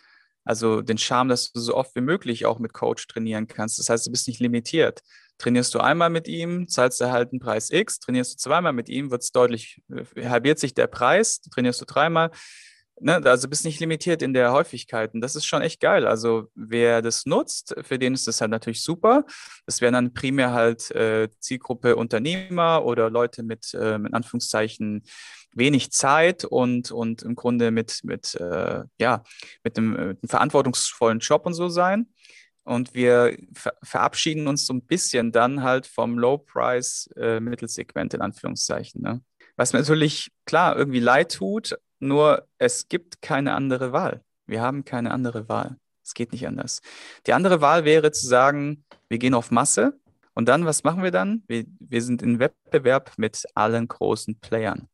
[SPEAKER 1] Also den Charme, dass du so oft wie möglich auch mit Coach trainieren kannst. Das heißt, du bist nicht limitiert. Trainierst du einmal mit ihm, zahlst du halt einen Preis X. Trainierst du zweimal mit ihm, wird es deutlich, äh, halbiert sich der Preis. Trainierst du dreimal, Ne, also bist nicht limitiert in der Häufigkeit. Und das ist schon echt geil. Also wer das nutzt, für den ist das halt natürlich super. Das wären dann primär halt äh, Zielgruppe Unternehmer oder Leute mit, äh, mit Anführungszeichen wenig Zeit und, und im Grunde mit, mit, äh, ja, mit einem, mit einem verantwortungsvollen Job und so sein. Und wir ver verabschieden uns so ein bisschen dann halt vom Low-Price-Mittelsegment äh, in Anführungszeichen. Ne? Was mir natürlich klar irgendwie leid tut, nur es gibt keine andere Wahl. Wir haben keine andere Wahl. Es geht nicht anders. Die andere Wahl wäre zu sagen, wir gehen auf Masse und dann, was machen wir dann? Wir, wir sind in Wettbewerb mit allen großen Playern.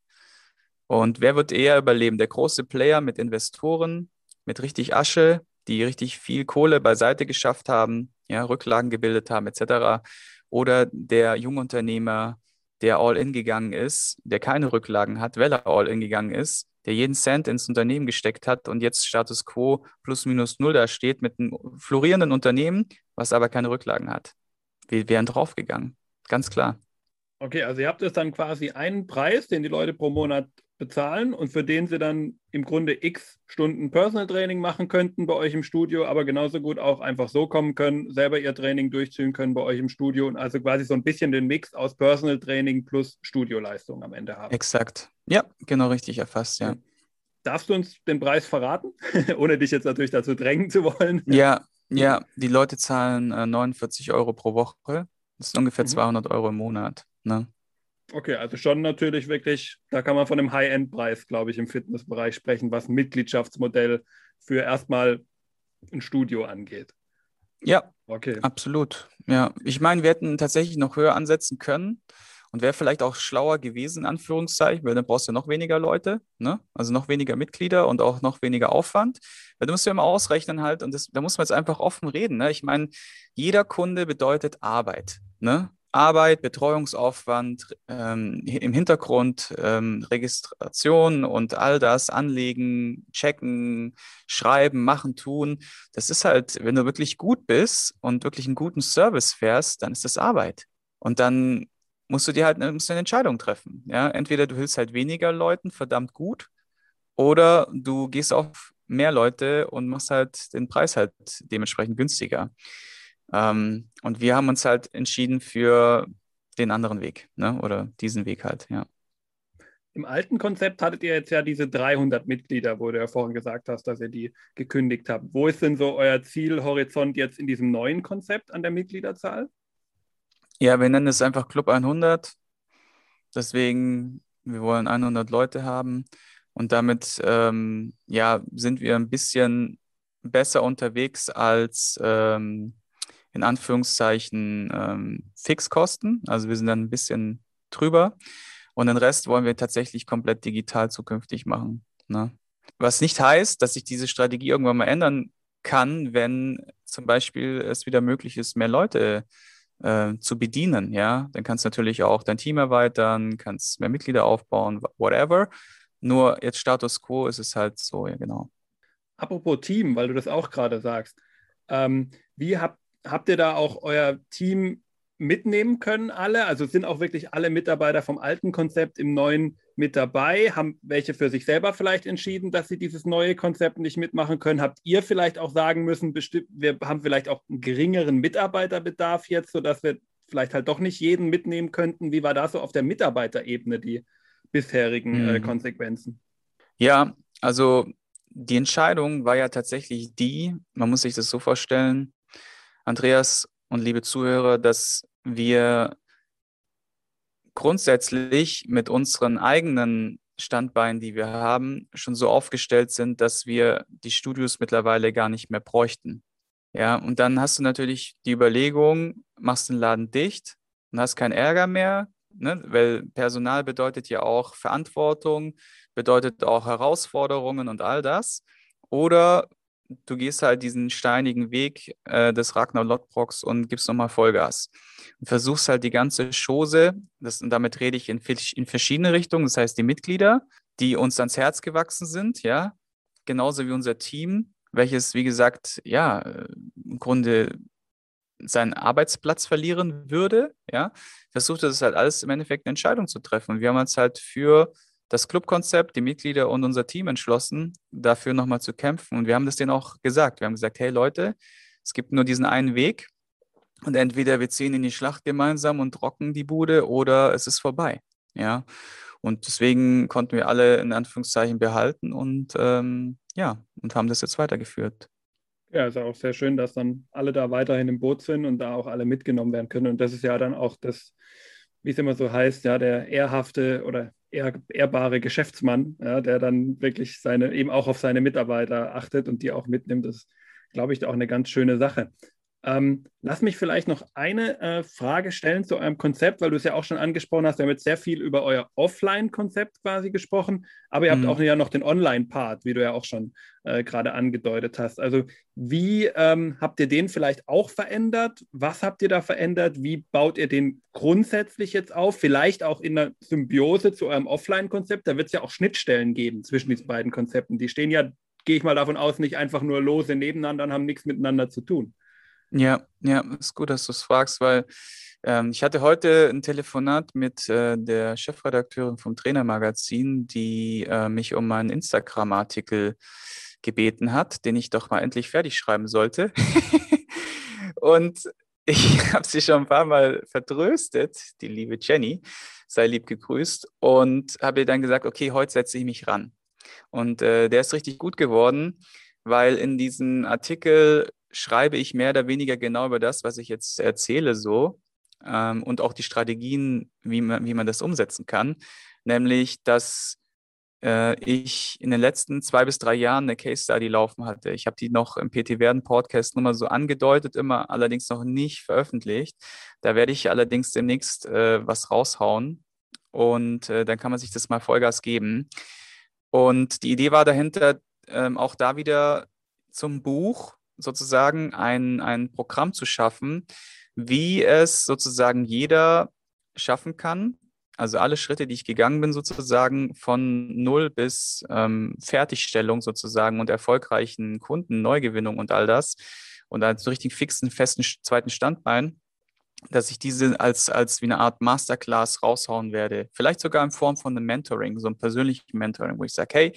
[SPEAKER 1] Und wer wird eher überleben? Der große Player mit Investoren, mit richtig Asche, die richtig viel Kohle beiseite geschafft haben, ja, Rücklagen gebildet haben, etc. Oder der Jungunternehmer, der All-In gegangen ist, der keine Rücklagen hat, weil er All-In gegangen ist der jeden Cent ins Unternehmen gesteckt hat und jetzt Status quo plus minus null da steht mit einem florierenden Unternehmen, was aber keine Rücklagen hat. Wir wären draufgegangen. Ganz klar.
[SPEAKER 2] Okay, also ihr habt jetzt dann quasi einen Preis, den die Leute pro Monat bezahlen und für den sie dann im Grunde x Stunden Personal Training machen könnten bei euch im Studio, aber genauso gut auch einfach so kommen können, selber ihr Training durchziehen können bei euch im Studio und also quasi so ein bisschen den Mix aus Personal Training plus Studioleistung am Ende haben.
[SPEAKER 1] Exakt. Ja, genau richtig erfasst, ja.
[SPEAKER 2] Darfst du uns den Preis verraten, (laughs) ohne dich jetzt natürlich dazu drängen zu wollen?
[SPEAKER 1] Ja, ja, die Leute zahlen äh, 49 Euro pro Woche. Das sind ungefähr mhm. 200 Euro im Monat. Ne?
[SPEAKER 2] Okay, also schon natürlich wirklich, da kann man von einem High-End-Preis, glaube ich, im Fitnessbereich sprechen, was Mitgliedschaftsmodell für erstmal ein Studio angeht.
[SPEAKER 1] Ja, okay. absolut. Ja, ich meine, wir hätten tatsächlich noch höher ansetzen können und wäre vielleicht auch schlauer gewesen, in Anführungszeichen, weil dann brauchst du noch weniger Leute, ne? also noch weniger Mitglieder und auch noch weniger Aufwand. Weil du musst ja immer ausrechnen halt und das, da muss man jetzt einfach offen reden. Ne? Ich meine, jeder Kunde bedeutet Arbeit. Ne? Arbeit, Betreuungsaufwand, ähm, im Hintergrund ähm, Registration und all das, Anlegen, Checken, Schreiben, Machen, Tun. Das ist halt, wenn du wirklich gut bist und wirklich einen guten Service fährst, dann ist das Arbeit. Und dann musst du dir halt musst du eine Entscheidung treffen. Ja? Entweder du hilfst halt weniger Leuten verdammt gut oder du gehst auf mehr Leute und machst halt den Preis halt dementsprechend günstiger. Ähm, und wir haben uns halt entschieden für den anderen Weg, ne? oder diesen Weg halt, ja.
[SPEAKER 2] Im alten Konzept hattet ihr jetzt ja diese 300 Mitglieder, wo du ja vorhin gesagt hast, dass ihr die gekündigt habt. Wo ist denn so euer Zielhorizont jetzt in diesem neuen Konzept an der Mitgliederzahl?
[SPEAKER 1] Ja, wir nennen es einfach Club 100. Deswegen, wir wollen 100 Leute haben. Und damit ähm, ja, sind wir ein bisschen besser unterwegs als ähm, in Anführungszeichen ähm, Fixkosten. Also wir sind dann ein bisschen drüber. Und den Rest wollen wir tatsächlich komplett digital zukünftig machen. Ne? Was nicht heißt, dass sich diese Strategie irgendwann mal ändern kann, wenn zum Beispiel es wieder möglich ist, mehr Leute äh, zu bedienen. Ja, dann kannst du natürlich auch dein Team erweitern, kannst mehr Mitglieder aufbauen, whatever. Nur jetzt Status quo ist es halt so, ja, genau.
[SPEAKER 2] Apropos Team, weil du das auch gerade sagst. Ähm, wie habt habt ihr da auch euer Team mitnehmen können, alle? Also sind auch wirklich alle Mitarbeiter vom alten Konzept im neuen mit dabei? Haben welche für sich selber vielleicht entschieden, dass sie dieses neue Konzept nicht mitmachen können? Habt ihr vielleicht auch sagen müssen, bestimmt, wir haben vielleicht auch einen geringeren Mitarbeiterbedarf jetzt, sodass wir vielleicht halt doch nicht jeden mitnehmen könnten? Wie war da so auf der Mitarbeiterebene die bisherigen äh, mhm. Konsequenzen?
[SPEAKER 1] Ja, also die Entscheidung war ja tatsächlich die, man muss sich das so vorstellen, Andreas und liebe Zuhörer, dass wir grundsätzlich mit unseren eigenen Standbeinen, die wir haben, schon so aufgestellt sind, dass wir die Studios mittlerweile gar nicht mehr bräuchten. Ja, und dann hast du natürlich die Überlegung, machst den Laden dicht und hast keinen Ärger mehr, ne? weil Personal bedeutet ja auch Verantwortung, bedeutet auch Herausforderungen und all das. Oder du gehst halt diesen steinigen Weg äh, des Ragnar Lodbroks und gibst nochmal Vollgas. Und versuchst halt die ganze Chose, das, und damit rede ich in, in verschiedene Richtungen, das heißt die Mitglieder, die uns ans Herz gewachsen sind, ja, genauso wie unser Team, welches, wie gesagt, ja, im Grunde seinen Arbeitsplatz verlieren würde, ja, versucht das halt alles im Endeffekt eine Entscheidung zu treffen. Und wir haben uns halt für das Clubkonzept, die Mitglieder und unser Team entschlossen, dafür nochmal zu kämpfen. Und wir haben das denen auch gesagt. Wir haben gesagt, hey Leute, es gibt nur diesen einen Weg. Und entweder wir ziehen in die Schlacht gemeinsam und rocken die Bude oder es ist vorbei. Ja. Und deswegen konnten wir alle in Anführungszeichen behalten und ähm, ja, und haben das jetzt weitergeführt.
[SPEAKER 2] Ja, ist auch sehr schön, dass dann alle da weiterhin im Boot sind und da auch alle mitgenommen werden können. Und das ist ja dann auch das, wie es immer so heißt, ja, der ehrhafte oder ehr, ehrbare Geschäftsmann, ja, der dann wirklich seine, eben auch auf seine Mitarbeiter achtet und die auch mitnimmt. Das ist, glaube ich, auch eine ganz schöne Sache. Ähm, lass mich vielleicht noch eine äh, Frage stellen zu eurem Konzept, weil du es ja auch schon angesprochen hast. Wir haben jetzt sehr viel über euer Offline-Konzept quasi gesprochen, aber ihr mhm. habt auch ja noch den Online-Part, wie du ja auch schon äh, gerade angedeutet hast. Also wie ähm, habt ihr den vielleicht auch verändert? Was habt ihr da verändert? Wie baut ihr den grundsätzlich jetzt auf? Vielleicht auch in der Symbiose zu eurem Offline-Konzept. Da wird es ja auch Schnittstellen geben zwischen diesen beiden Konzepten. Die stehen ja, gehe ich mal davon aus, nicht einfach nur lose nebeneinander und haben nichts miteinander zu tun.
[SPEAKER 1] Ja, ja, ist gut, dass du es fragst, weil ähm, ich hatte heute ein Telefonat mit äh, der Chefredakteurin vom Trainermagazin, die äh, mich um meinen Instagram-Artikel gebeten hat, den ich doch mal endlich fertig schreiben sollte. (laughs) und ich (laughs) habe sie schon ein paar Mal vertröstet, die liebe Jenny, sei lieb gegrüßt, und habe ihr dann gesagt, okay, heute setze ich mich ran. Und äh, der ist richtig gut geworden, weil in diesem Artikel schreibe ich mehr oder weniger genau über das, was ich jetzt erzähle, so. ähm, und auch die Strategien, wie man, wie man das umsetzen kann. Nämlich, dass äh, ich in den letzten zwei bis drei Jahren eine Case Study laufen hatte. Ich habe die noch im PT Werden Podcast nur mal so angedeutet, immer allerdings noch nicht veröffentlicht. Da werde ich allerdings demnächst äh, was raushauen und äh, dann kann man sich das mal Vollgas geben. Und die Idee war dahinter, ähm, auch da wieder zum Buch sozusagen ein, ein Programm zu schaffen, wie es sozusagen jeder schaffen kann, also alle Schritte, die ich gegangen bin, sozusagen von Null bis ähm, Fertigstellung sozusagen und erfolgreichen Kunden, Neugewinnung und all das und als richtig fixen, festen zweiten Standbein, dass ich diese als, als wie eine Art Masterclass raushauen werde. Vielleicht sogar in Form von einem Mentoring, so einem persönlichen Mentoring, wo ich sage, hey,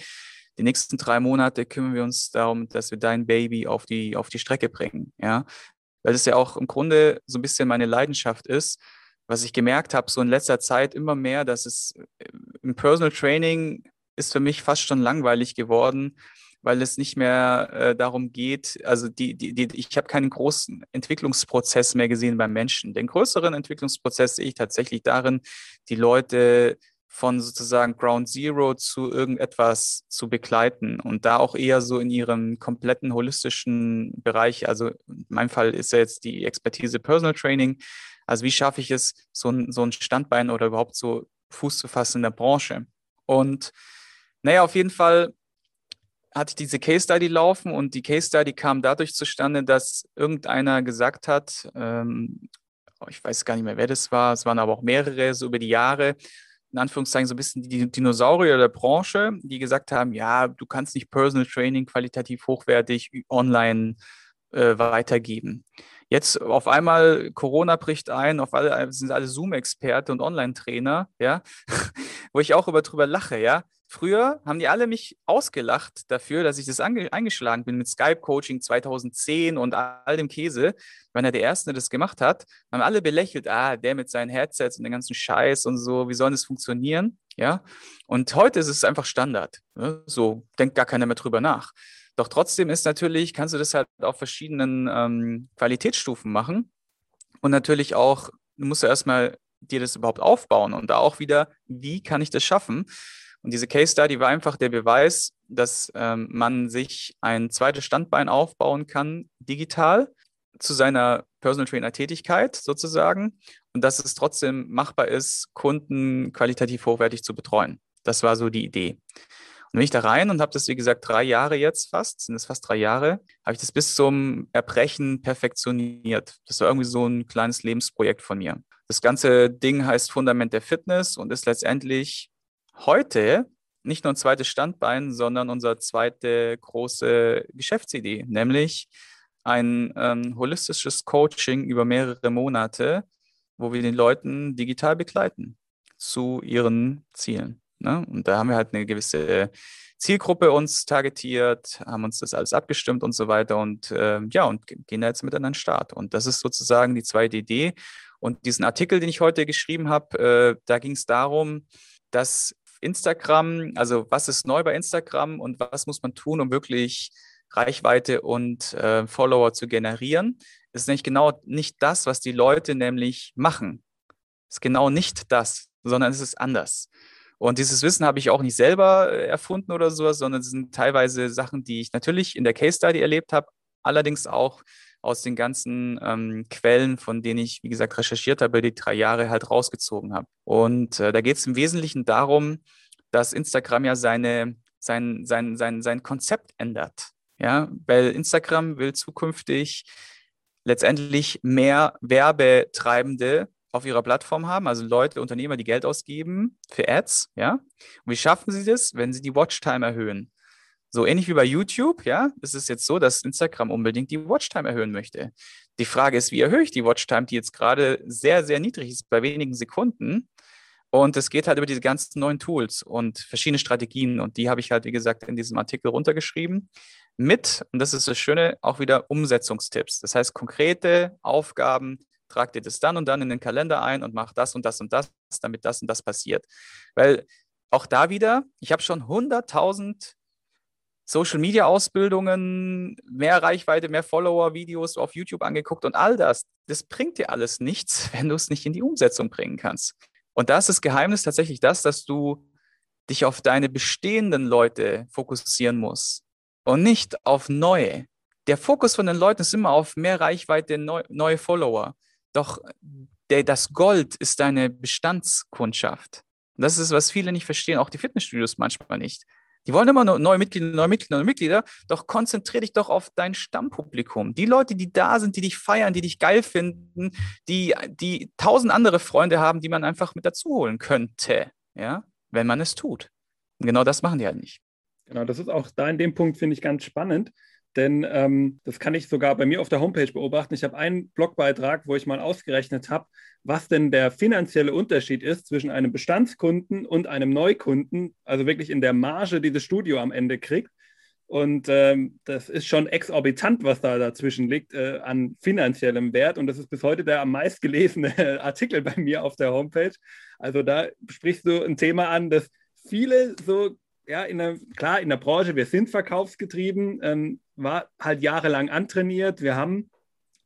[SPEAKER 1] die nächsten drei Monate kümmern wir uns darum, dass wir dein Baby auf die, auf die Strecke bringen. Ja? Weil das ja auch im Grunde so ein bisschen meine Leidenschaft ist, was ich gemerkt habe, so in letzter Zeit immer mehr, dass es äh, im Personal Training ist für mich fast schon langweilig geworden, weil es nicht mehr äh, darum geht, also die, die, die, ich habe keinen großen Entwicklungsprozess mehr gesehen beim Menschen. Den größeren Entwicklungsprozess sehe ich tatsächlich darin, die Leute von sozusagen Ground Zero zu irgendetwas zu begleiten und da auch eher so in ihrem kompletten holistischen Bereich. Also in meinem Fall ist ja jetzt die Expertise Personal Training, also wie schaffe ich es, so ein, so ein Standbein oder überhaupt so Fuß zu fassen in der Branche? Und naja, auf jeden Fall hatte ich diese Case Study laufen und die Case Study kam dadurch zustande, dass irgendeiner gesagt hat, ähm, ich weiß gar nicht mehr, wer das war, es waren aber auch mehrere, so über die Jahre, in Anführungszeichen so ein bisschen die Dinosaurier der Branche, die gesagt haben, ja, du kannst nicht Personal Training qualitativ hochwertig online äh, weitergeben. Jetzt auf einmal Corona bricht ein, auf alle sind alle Zoom-Experte und Online-Trainer, ja, (laughs) wo ich auch über drüber lache, ja. Früher haben die alle mich ausgelacht dafür, dass ich das eingeschlagen bin mit Skype-Coaching 2010 und all dem Käse. Wenn er der Erste das gemacht hat, haben alle belächelt, ah, der mit seinen Headsets und den ganzen Scheiß und so, wie soll das funktionieren? Ja. Und heute ist es einfach Standard. Ne? So denkt gar keiner mehr drüber nach. Doch trotzdem ist natürlich, kannst du das halt auf verschiedenen ähm, Qualitätsstufen machen. Und natürlich auch, du musst ja erstmal dir das überhaupt aufbauen und da auch wieder, wie kann ich das schaffen? Und diese Case Study war einfach der Beweis, dass ähm, man sich ein zweites Standbein aufbauen kann, digital, zu seiner Personal Trainer Tätigkeit sozusagen und dass es trotzdem machbar ist, Kunden qualitativ hochwertig zu betreuen. Das war so die Idee. Dann bin ich da rein und habe das, wie gesagt, drei Jahre jetzt fast, sind es fast drei Jahre, habe ich das bis zum Erbrechen perfektioniert. Das war irgendwie so ein kleines Lebensprojekt von mir. Das ganze Ding heißt Fundament der Fitness und ist letztendlich heute nicht nur ein zweites Standbein, sondern unsere zweite große Geschäftsidee, nämlich ein ähm, holistisches Coaching über mehrere Monate, wo wir den Leuten digital begleiten zu ihren Zielen. Ne? Und da haben wir halt eine gewisse Zielgruppe uns targetiert, haben uns das alles abgestimmt und so weiter und äh, ja, und gehen da jetzt mit an den Start. Und das ist sozusagen die zweite Idee. Und diesen Artikel, den ich heute geschrieben habe, äh, da ging es darum, dass Instagram, also was ist neu bei Instagram und was muss man tun, um wirklich Reichweite und äh, Follower zu generieren, ist nämlich genau nicht das, was die Leute nämlich machen. Ist genau nicht das, sondern es ist anders. Und dieses Wissen habe ich auch nicht selber äh, erfunden oder sowas, sondern es sind teilweise Sachen, die ich natürlich in der Case Study erlebt habe, allerdings auch aus den ganzen ähm, Quellen, von denen ich, wie gesagt, recherchiert habe, die drei Jahre halt rausgezogen habe. Und äh, da geht es im Wesentlichen darum, dass Instagram ja seine, sein, sein, sein, sein Konzept ändert. Ja, weil Instagram will zukünftig letztendlich mehr Werbetreibende auf ihrer Plattform haben, also Leute, Unternehmer, die Geld ausgeben für Ads, ja. Und wie schaffen sie das, wenn sie die Watchtime erhöhen? So ähnlich wie bei YouTube, ja, ist es jetzt so, dass Instagram unbedingt die Watchtime erhöhen möchte. Die Frage ist, wie erhöhe ich die Watchtime, die jetzt gerade sehr, sehr niedrig ist, bei wenigen Sekunden? Und es geht halt über diese ganzen neuen Tools und verschiedene Strategien. Und die habe ich halt, wie gesagt, in diesem Artikel runtergeschrieben. Mit, und das ist das Schöne, auch wieder Umsetzungstipps. Das heißt, konkrete Aufgaben, trag dir das dann und dann in den Kalender ein und mach das und das und das, damit das und das passiert. Weil auch da wieder, ich habe schon 100.000 Social Media Ausbildungen, mehr Reichweite, mehr Follower, Videos auf YouTube angeguckt und all das. Das bringt dir alles nichts, (laughs) wenn du es nicht in die Umsetzung bringen kannst. Und da ist das Geheimnis tatsächlich das, dass du dich auf deine bestehenden Leute fokussieren musst und nicht auf neue. Der Fokus von den Leuten ist immer auf mehr Reichweite, neu, neue Follower. Doch der, das Gold ist deine Bestandskundschaft. das ist, was viele nicht verstehen, auch die Fitnessstudios manchmal nicht. Die wollen immer nur neue Mitglieder, neue Mitglieder, neue Mitglieder. Doch konzentriere dich doch auf dein Stammpublikum. Die Leute, die da sind, die dich feiern, die dich geil finden, die, die tausend andere Freunde haben, die man einfach mit dazu holen könnte. Ja, wenn man es tut. Und genau das machen die halt nicht.
[SPEAKER 2] Genau, das ist auch da in dem Punkt, finde ich, ganz spannend. Denn ähm, das kann ich sogar bei mir auf der Homepage beobachten. Ich habe einen Blogbeitrag, wo ich mal ausgerechnet habe, was denn der finanzielle Unterschied ist zwischen einem Bestandskunden und einem Neukunden, also wirklich in der Marge, die das Studio am Ende kriegt. Und ähm, das ist schon exorbitant, was da dazwischen liegt äh, an finanziellem Wert. Und das ist bis heute der am meist gelesene (laughs) Artikel bei mir auf der Homepage. Also da sprichst du ein Thema an, das viele so ja, in der, klar, in der Branche, wir sind verkaufsgetrieben, ähm, war halt jahrelang antrainiert. Wir haben,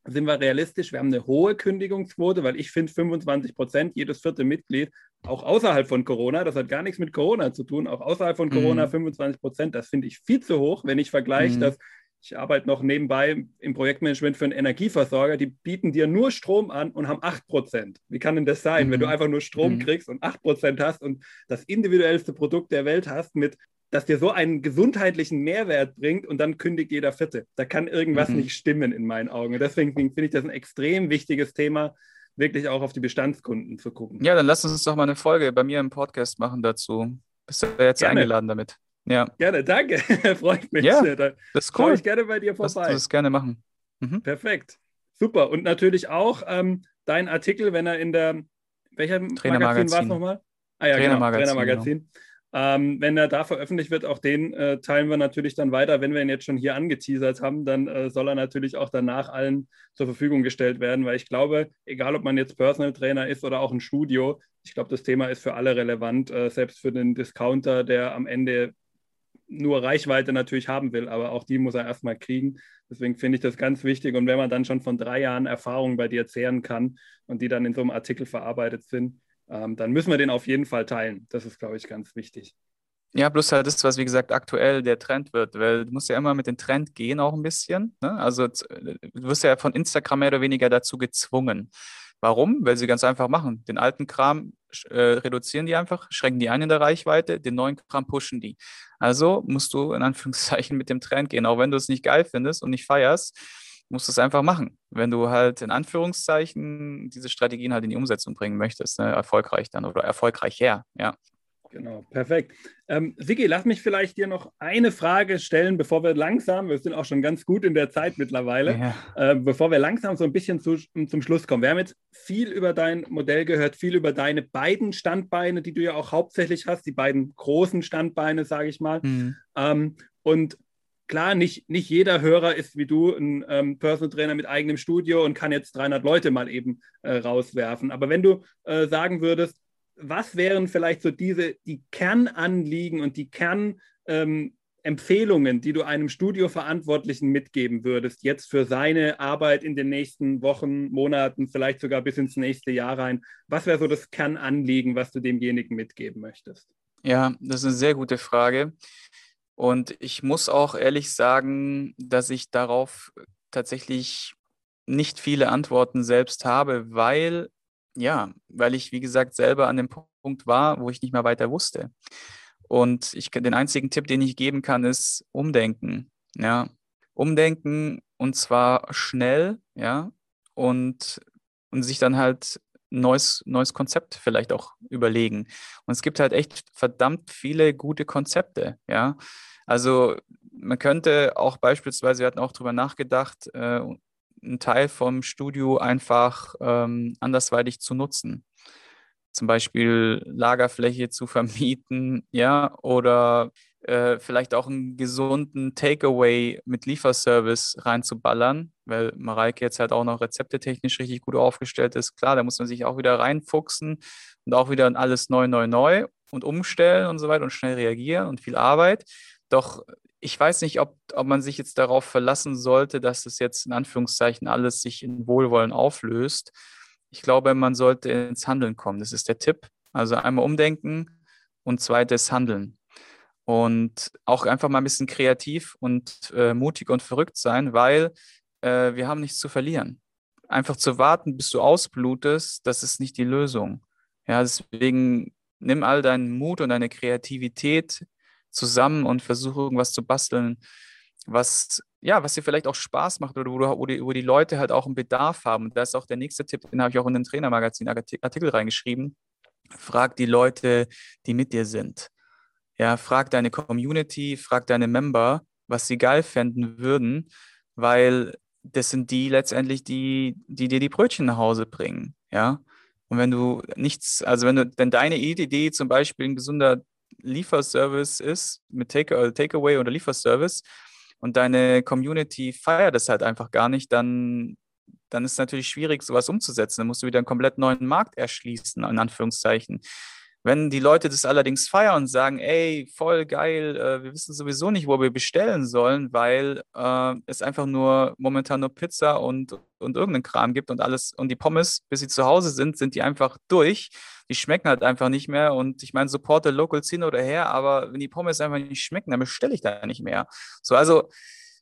[SPEAKER 2] sind wir realistisch, wir haben eine hohe Kündigungsquote, weil ich finde 25 Prozent, jedes vierte Mitglied, auch außerhalb von Corona, das hat gar nichts mit Corona zu tun, auch außerhalb von Corona mhm. 25 Prozent, das finde ich viel zu hoch, wenn ich vergleiche mhm. das ich arbeite noch nebenbei im Projektmanagement für einen Energieversorger, die bieten dir nur Strom an und haben 8%. Wie kann denn das sein, mhm. wenn du mhm. einfach nur Strom mhm. kriegst und 8% hast und das individuellste Produkt der Welt hast, mit, das dir so einen gesundheitlichen Mehrwert bringt und dann kündigt jeder Vierte. Da kann irgendwas mhm. nicht stimmen in meinen Augen. Und deswegen finde ich das ein extrem wichtiges Thema, wirklich auch auf die Bestandskunden zu gucken.
[SPEAKER 1] Ja, dann lass uns doch mal eine Folge bei mir im Podcast machen dazu. Bist du jetzt Gerne. eingeladen damit?
[SPEAKER 2] Ja. Gerne, danke. (laughs) Freut mich.
[SPEAKER 1] Ja, das ist cool. Komme
[SPEAKER 2] ich gerne bei dir vorbei.
[SPEAKER 1] Lass das gerne machen.
[SPEAKER 2] Mhm. Perfekt. Super. Und natürlich auch ähm, dein Artikel, wenn er in der, welcher Magazin war es nochmal? Ah ja, Trainermagazin. Genau, Trainermagazin. Genau. Ähm, wenn er da veröffentlicht wird, auch den äh, teilen wir natürlich dann weiter. Wenn wir ihn jetzt schon hier angeteasert haben, dann äh, soll er natürlich auch danach allen zur Verfügung gestellt werden, weil ich glaube, egal ob man jetzt Personal Trainer ist oder auch ein Studio, ich glaube, das Thema ist für alle relevant, äh, selbst für den Discounter, der am Ende nur Reichweite natürlich haben will, aber auch die muss er erstmal kriegen. Deswegen finde ich das ganz wichtig. Und wenn man dann schon von drei Jahren Erfahrung bei dir zehren kann und die dann in so einem Artikel verarbeitet sind, ähm, dann müssen wir den auf jeden Fall teilen. Das ist, glaube ich, ganz wichtig.
[SPEAKER 1] Ja, bloß halt das, was wie gesagt aktuell der Trend wird, weil du musst ja immer mit dem Trend gehen auch ein bisschen. Ne? Also du wirst ja von Instagram mehr oder weniger dazu gezwungen. Warum? Weil sie ganz einfach machen. Den alten Kram äh, reduzieren die einfach, schränken die ein in der Reichweite, den neuen Kram pushen die. Also musst du in Anführungszeichen mit dem Trend gehen. Auch wenn du es nicht geil findest und nicht feierst, musst du es einfach machen. Wenn du halt in Anführungszeichen diese Strategien halt in die Umsetzung bringen möchtest, ne? erfolgreich dann oder erfolgreich her, ja.
[SPEAKER 2] Genau, perfekt. Ähm, Sigi, lass mich vielleicht dir noch eine Frage stellen, bevor wir langsam, wir sind auch schon ganz gut in der Zeit mittlerweile, ja. äh, bevor wir langsam so ein bisschen zu, zum Schluss kommen. Wir haben jetzt viel über dein Modell gehört, viel über deine beiden Standbeine, die du ja auch hauptsächlich hast, die beiden großen Standbeine, sage ich mal. Mhm. Ähm, und klar, nicht, nicht jeder Hörer ist wie du ein ähm, Personal Trainer mit eigenem Studio und kann jetzt 300 Leute mal eben äh, rauswerfen. Aber wenn du äh, sagen würdest, was wären vielleicht so diese, die Kernanliegen und die Kernempfehlungen, ähm, die du einem Studioverantwortlichen mitgeben würdest, jetzt für seine Arbeit in den nächsten Wochen, Monaten, vielleicht sogar bis ins nächste Jahr rein? Was wäre so das Kernanliegen, was du demjenigen mitgeben möchtest?
[SPEAKER 1] Ja, das ist eine sehr gute Frage. Und ich muss auch ehrlich sagen, dass ich darauf tatsächlich nicht viele Antworten selbst habe, weil ja, weil ich, wie gesagt, selber an dem Punkt war, wo ich nicht mehr weiter wusste. Und ich, den einzigen Tipp, den ich geben kann, ist umdenken. Ja, umdenken und zwar schnell, ja, und, und sich dann halt neues, neues Konzept vielleicht auch überlegen. Und es gibt halt echt verdammt viele gute Konzepte, ja. Also man könnte auch beispielsweise, wir hatten auch darüber nachgedacht, äh, einen Teil vom Studio einfach ähm, andersweitig zu nutzen. Zum Beispiel Lagerfläche zu vermieten, ja, oder äh, vielleicht auch einen gesunden Takeaway mit Lieferservice reinzuballern, weil Mareike jetzt halt auch noch rezeptetechnisch richtig gut aufgestellt ist. Klar, da muss man sich auch wieder reinfuchsen und auch wieder alles neu, neu, neu und umstellen und so weiter und schnell reagieren und viel Arbeit. Doch ich weiß nicht, ob, ob man sich jetzt darauf verlassen sollte, dass es jetzt in Anführungszeichen alles sich in Wohlwollen auflöst. Ich glaube, man sollte ins Handeln kommen. Das ist der Tipp. Also einmal umdenken und zweites Handeln. Und auch einfach mal ein bisschen kreativ und äh, mutig und verrückt sein, weil äh, wir haben nichts zu verlieren. Einfach zu warten, bis du ausblutest, das ist nicht die Lösung. Ja, deswegen nimm all deinen Mut und deine Kreativität zusammen und versuche irgendwas zu basteln, was ja, was dir vielleicht auch Spaß macht oder wo, du, wo, die, wo die Leute halt auch einen Bedarf haben. Und da ist auch der nächste Tipp, den habe ich auch in den Trainermagazin Artikel reingeschrieben. Frag die Leute, die mit dir sind. Ja, frag deine Community, frag deine Member, was sie geil fänden würden, weil das sind die letztendlich, die, die dir die Brötchen nach Hause bringen. Ja. Und wenn du nichts, also wenn du, denn deine Idee zum Beispiel ein gesunder Lieferservice ist, mit Take, äh, Takeaway oder Lieferservice, und deine Community feiert das halt einfach gar nicht, dann, dann ist es natürlich schwierig, sowas umzusetzen. Dann musst du wieder einen komplett neuen Markt erschließen, in Anführungszeichen. Wenn die Leute das allerdings feiern und sagen, ey, voll geil, äh, wir wissen sowieso nicht, wo wir bestellen sollen, weil äh, es einfach nur momentan nur Pizza und, und irgendeinen Kram gibt und alles und die Pommes, bis sie zu Hause sind, sind die einfach durch. Die schmecken halt einfach nicht mehr. Und ich meine, supporte Locals hin oder her, aber wenn die Pommes einfach nicht schmecken, dann bestelle ich da nicht mehr. So, also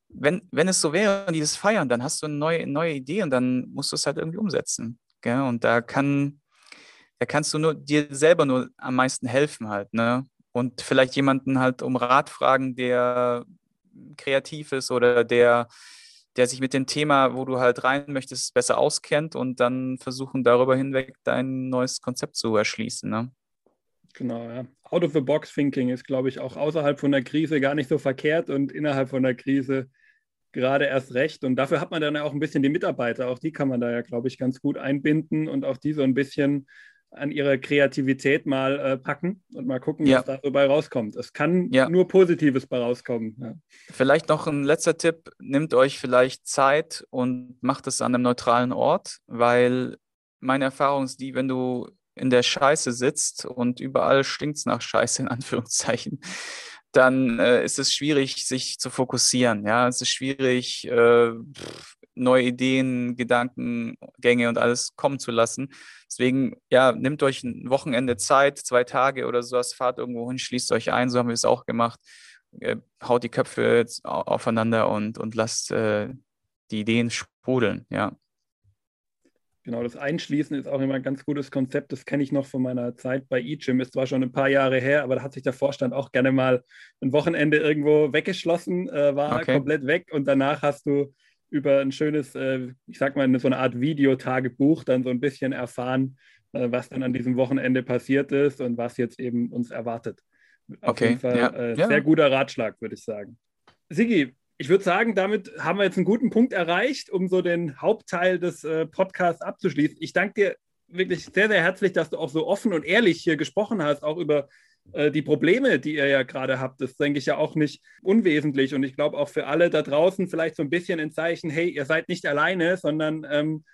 [SPEAKER 1] wenn, wenn es so wäre und die das feiern, dann hast du eine neue, neue Idee und dann musst du es halt irgendwie umsetzen. Gell? Und da kann da kannst du nur dir selber nur am meisten helfen halt, ne? Und vielleicht jemanden halt um Rat fragen, der kreativ ist oder der, der sich mit dem Thema, wo du halt rein möchtest, besser auskennt und dann versuchen darüber hinweg dein neues Konzept zu erschließen. Ne?
[SPEAKER 2] Genau, ja. Out of the box thinking ist, glaube ich, auch außerhalb von der Krise gar nicht so verkehrt und innerhalb von der Krise gerade erst recht. Und dafür hat man dann ja auch ein bisschen die Mitarbeiter, auch die kann man da ja, glaube ich, ganz gut einbinden und auch die so ein bisschen an ihre Kreativität mal äh, packen und mal gucken, ja. was da so bei rauskommt. Es kann ja. nur Positives bei rauskommen. Ja.
[SPEAKER 1] Vielleicht noch ein letzter Tipp: Nehmt euch vielleicht Zeit und macht es an einem neutralen Ort, weil meine Erfahrung ist die, wenn du in der Scheiße sitzt und überall stinkt es nach Scheiße, in Anführungszeichen, dann äh, ist es schwierig, sich zu fokussieren. Ja, es ist schwierig, äh, neue Ideen, Gedankengänge und alles kommen zu lassen. Deswegen, ja, nehmt euch ein Wochenende Zeit, zwei Tage oder sowas, fahrt irgendwo hin, schließt euch ein, so haben wir es auch gemacht. Äh, haut die Köpfe aufeinander und, und lasst äh, die Ideen sprudeln, ja.
[SPEAKER 2] Genau, das Einschließen ist auch immer ein ganz gutes Konzept. Das kenne ich noch von meiner Zeit bei eGym. Ist zwar schon ein paar Jahre her, aber da hat sich der Vorstand auch gerne mal ein Wochenende irgendwo weggeschlossen, äh, war okay. komplett weg und danach hast du über ein schönes, äh, ich sag mal, so eine Art Videotagebuch dann so ein bisschen erfahren, äh, was dann an diesem Wochenende passiert ist und was jetzt eben uns erwartet. Auf okay. jeden Fall ja. Äh, ja. sehr guter Ratschlag, würde ich sagen. Sigi, ich würde sagen, damit haben wir jetzt einen guten Punkt erreicht, um so den Hauptteil des äh, Podcasts abzuschließen. Ich danke dir wirklich sehr, sehr herzlich, dass du auch so offen und ehrlich hier gesprochen hast, auch über äh, die Probleme, die ihr ja gerade habt, das denke ich ja auch nicht unwesentlich. Und ich glaube auch für alle da draußen vielleicht so ein bisschen ein Zeichen, hey, ihr seid nicht alleine, sondern ähm,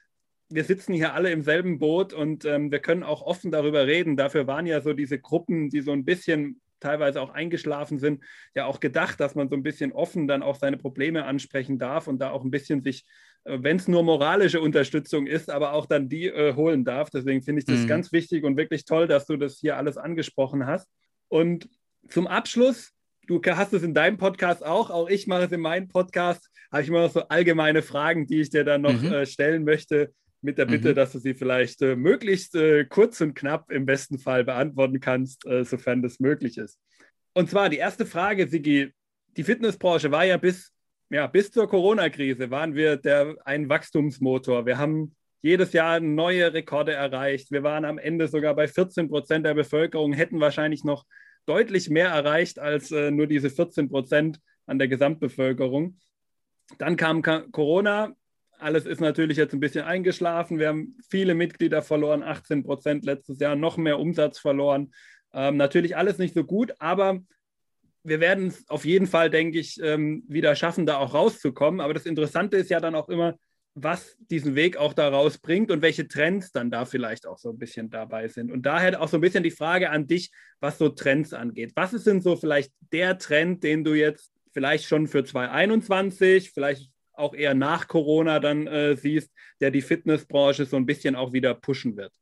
[SPEAKER 2] wir sitzen hier alle im selben Boot und ähm, wir können auch offen darüber reden. Dafür waren ja so diese Gruppen, die so ein bisschen teilweise auch eingeschlafen sind, ja auch gedacht, dass man so ein bisschen offen dann auch seine Probleme ansprechen darf und da auch ein bisschen sich, äh, wenn es nur moralische Unterstützung ist, aber auch dann die äh, holen darf. Deswegen finde ich das mhm. ganz wichtig und wirklich toll, dass du das hier alles angesprochen hast. Und zum Abschluss, du hast es in deinem Podcast auch, auch ich mache es in meinem Podcast, habe ich immer noch so allgemeine Fragen, die ich dir dann noch mhm. äh, stellen möchte, mit der Bitte, mhm. dass du sie vielleicht äh, möglichst äh, kurz und knapp im besten Fall beantworten kannst, äh, sofern das möglich ist. Und zwar die erste Frage, Sigi, die Fitnessbranche war ja bis, ja, bis zur Corona-Krise, waren wir der, ein Wachstumsmotor. Wir haben jedes Jahr neue Rekorde erreicht. Wir waren am Ende sogar bei 14 Prozent der Bevölkerung, hätten wahrscheinlich noch deutlich mehr erreicht als äh, nur diese 14 Prozent an der Gesamtbevölkerung. Dann kam Corona. Alles ist natürlich jetzt ein bisschen eingeschlafen. Wir haben viele Mitglieder verloren, 18 Prozent letztes Jahr, noch mehr Umsatz verloren. Ähm, natürlich alles nicht so gut, aber wir werden es auf jeden Fall, denke ich, ähm, wieder schaffen, da auch rauszukommen. Aber das Interessante ist ja dann auch immer, was diesen Weg auch daraus bringt und welche Trends dann da vielleicht auch so ein bisschen dabei sind. Und daher auch so ein bisschen die Frage an dich, was so Trends angeht. Was ist denn so vielleicht der Trend, den du jetzt vielleicht schon für 2021, vielleicht auch eher nach Corona dann äh, siehst, der die Fitnessbranche so ein bisschen auch wieder pushen wird?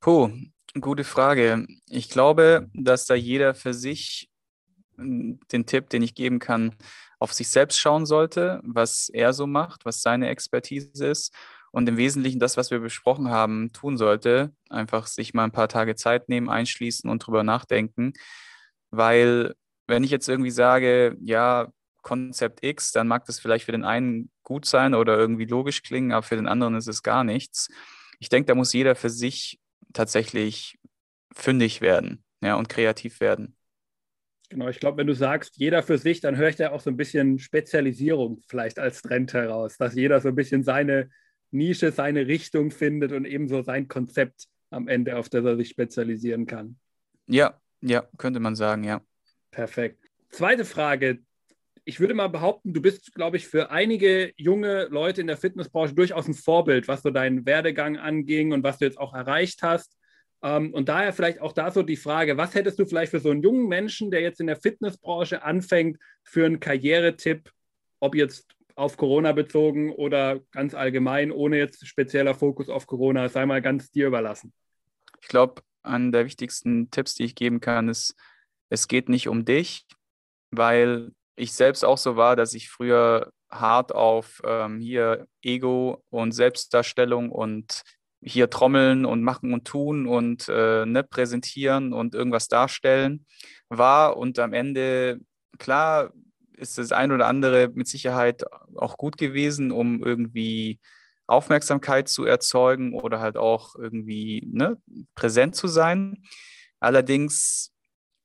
[SPEAKER 1] Puh, gute Frage. Ich glaube, dass da jeder für sich hm, den Tipp, den ich geben kann, auf sich selbst schauen sollte, was er so macht, was seine Expertise ist und im Wesentlichen das, was wir besprochen haben, tun sollte. Einfach sich mal ein paar Tage Zeit nehmen, einschließen und drüber nachdenken. Weil wenn ich jetzt irgendwie sage, ja, Konzept X, dann mag das vielleicht für den einen gut sein oder irgendwie logisch klingen, aber für den anderen ist es gar nichts. Ich denke, da muss jeder für sich tatsächlich fündig werden ja, und kreativ werden.
[SPEAKER 2] Genau, ich glaube, wenn du sagst, jeder für sich, dann höre ich da auch so ein bisschen Spezialisierung vielleicht als Trend heraus, dass jeder so ein bisschen seine Nische, seine Richtung findet und ebenso sein Konzept am Ende, auf das er sich spezialisieren kann.
[SPEAKER 1] Ja, ja, könnte man sagen, ja.
[SPEAKER 2] Perfekt. Zweite Frage. Ich würde mal behaupten, du bist, glaube ich, für einige junge Leute in der Fitnessbranche durchaus ein Vorbild, was so deinen Werdegang anging und was du jetzt auch erreicht hast. Ähm, und daher vielleicht auch da so die Frage, was hättest du vielleicht für so einen jungen Menschen, der jetzt in der Fitnessbranche anfängt, für einen Karrieretipp, ob jetzt auf Corona bezogen oder ganz allgemein, ohne jetzt spezieller Fokus auf Corona, sei mal ganz dir überlassen.
[SPEAKER 1] Ich glaube, einer der wichtigsten Tipps, die ich geben kann, ist, es geht nicht um dich, weil ich selbst auch so war, dass ich früher hart auf ähm, hier Ego und Selbstdarstellung und hier trommeln und machen und tun und äh, ne, präsentieren und irgendwas darstellen war. Und am Ende, klar, ist das ein oder andere mit Sicherheit auch gut gewesen, um irgendwie Aufmerksamkeit zu erzeugen oder halt auch irgendwie ne, präsent zu sein. Allerdings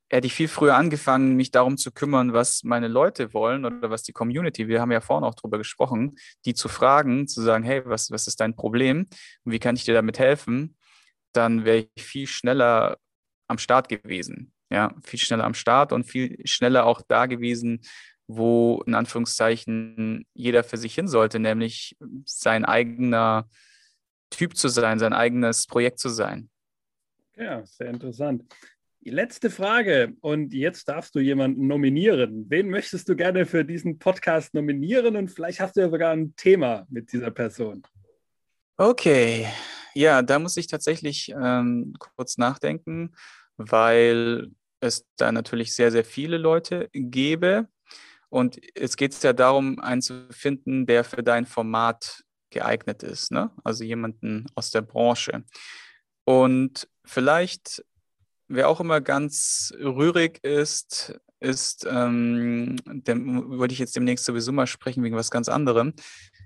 [SPEAKER 1] hätte ich viel früher angefangen, mich darum zu kümmern, was meine Leute wollen oder was die Community, wir haben ja vorhin auch drüber gesprochen, die zu fragen, zu sagen, hey, was, was ist dein Problem und wie kann ich dir damit helfen, dann wäre ich viel schneller am Start gewesen. Ja, viel schneller am Start und viel schneller auch da gewesen, wo in Anführungszeichen jeder für sich hin sollte, nämlich sein eigener Typ zu sein, sein eigenes Projekt zu sein.
[SPEAKER 2] Ja, sehr interessant. Letzte Frage und jetzt darfst du jemanden nominieren. Wen möchtest du gerne für diesen Podcast nominieren und vielleicht hast du ja sogar ein Thema mit dieser Person.
[SPEAKER 1] Okay, ja, da muss ich tatsächlich ähm, kurz nachdenken, weil es da natürlich sehr, sehr viele Leute gäbe. Und es geht ja darum, einen zu finden, der für dein Format geeignet ist, ne? also jemanden aus der Branche. Und vielleicht Wer auch immer ganz rührig ist, ist, ähm, dem wollte ich jetzt demnächst sowieso mal sprechen wegen was ganz anderem,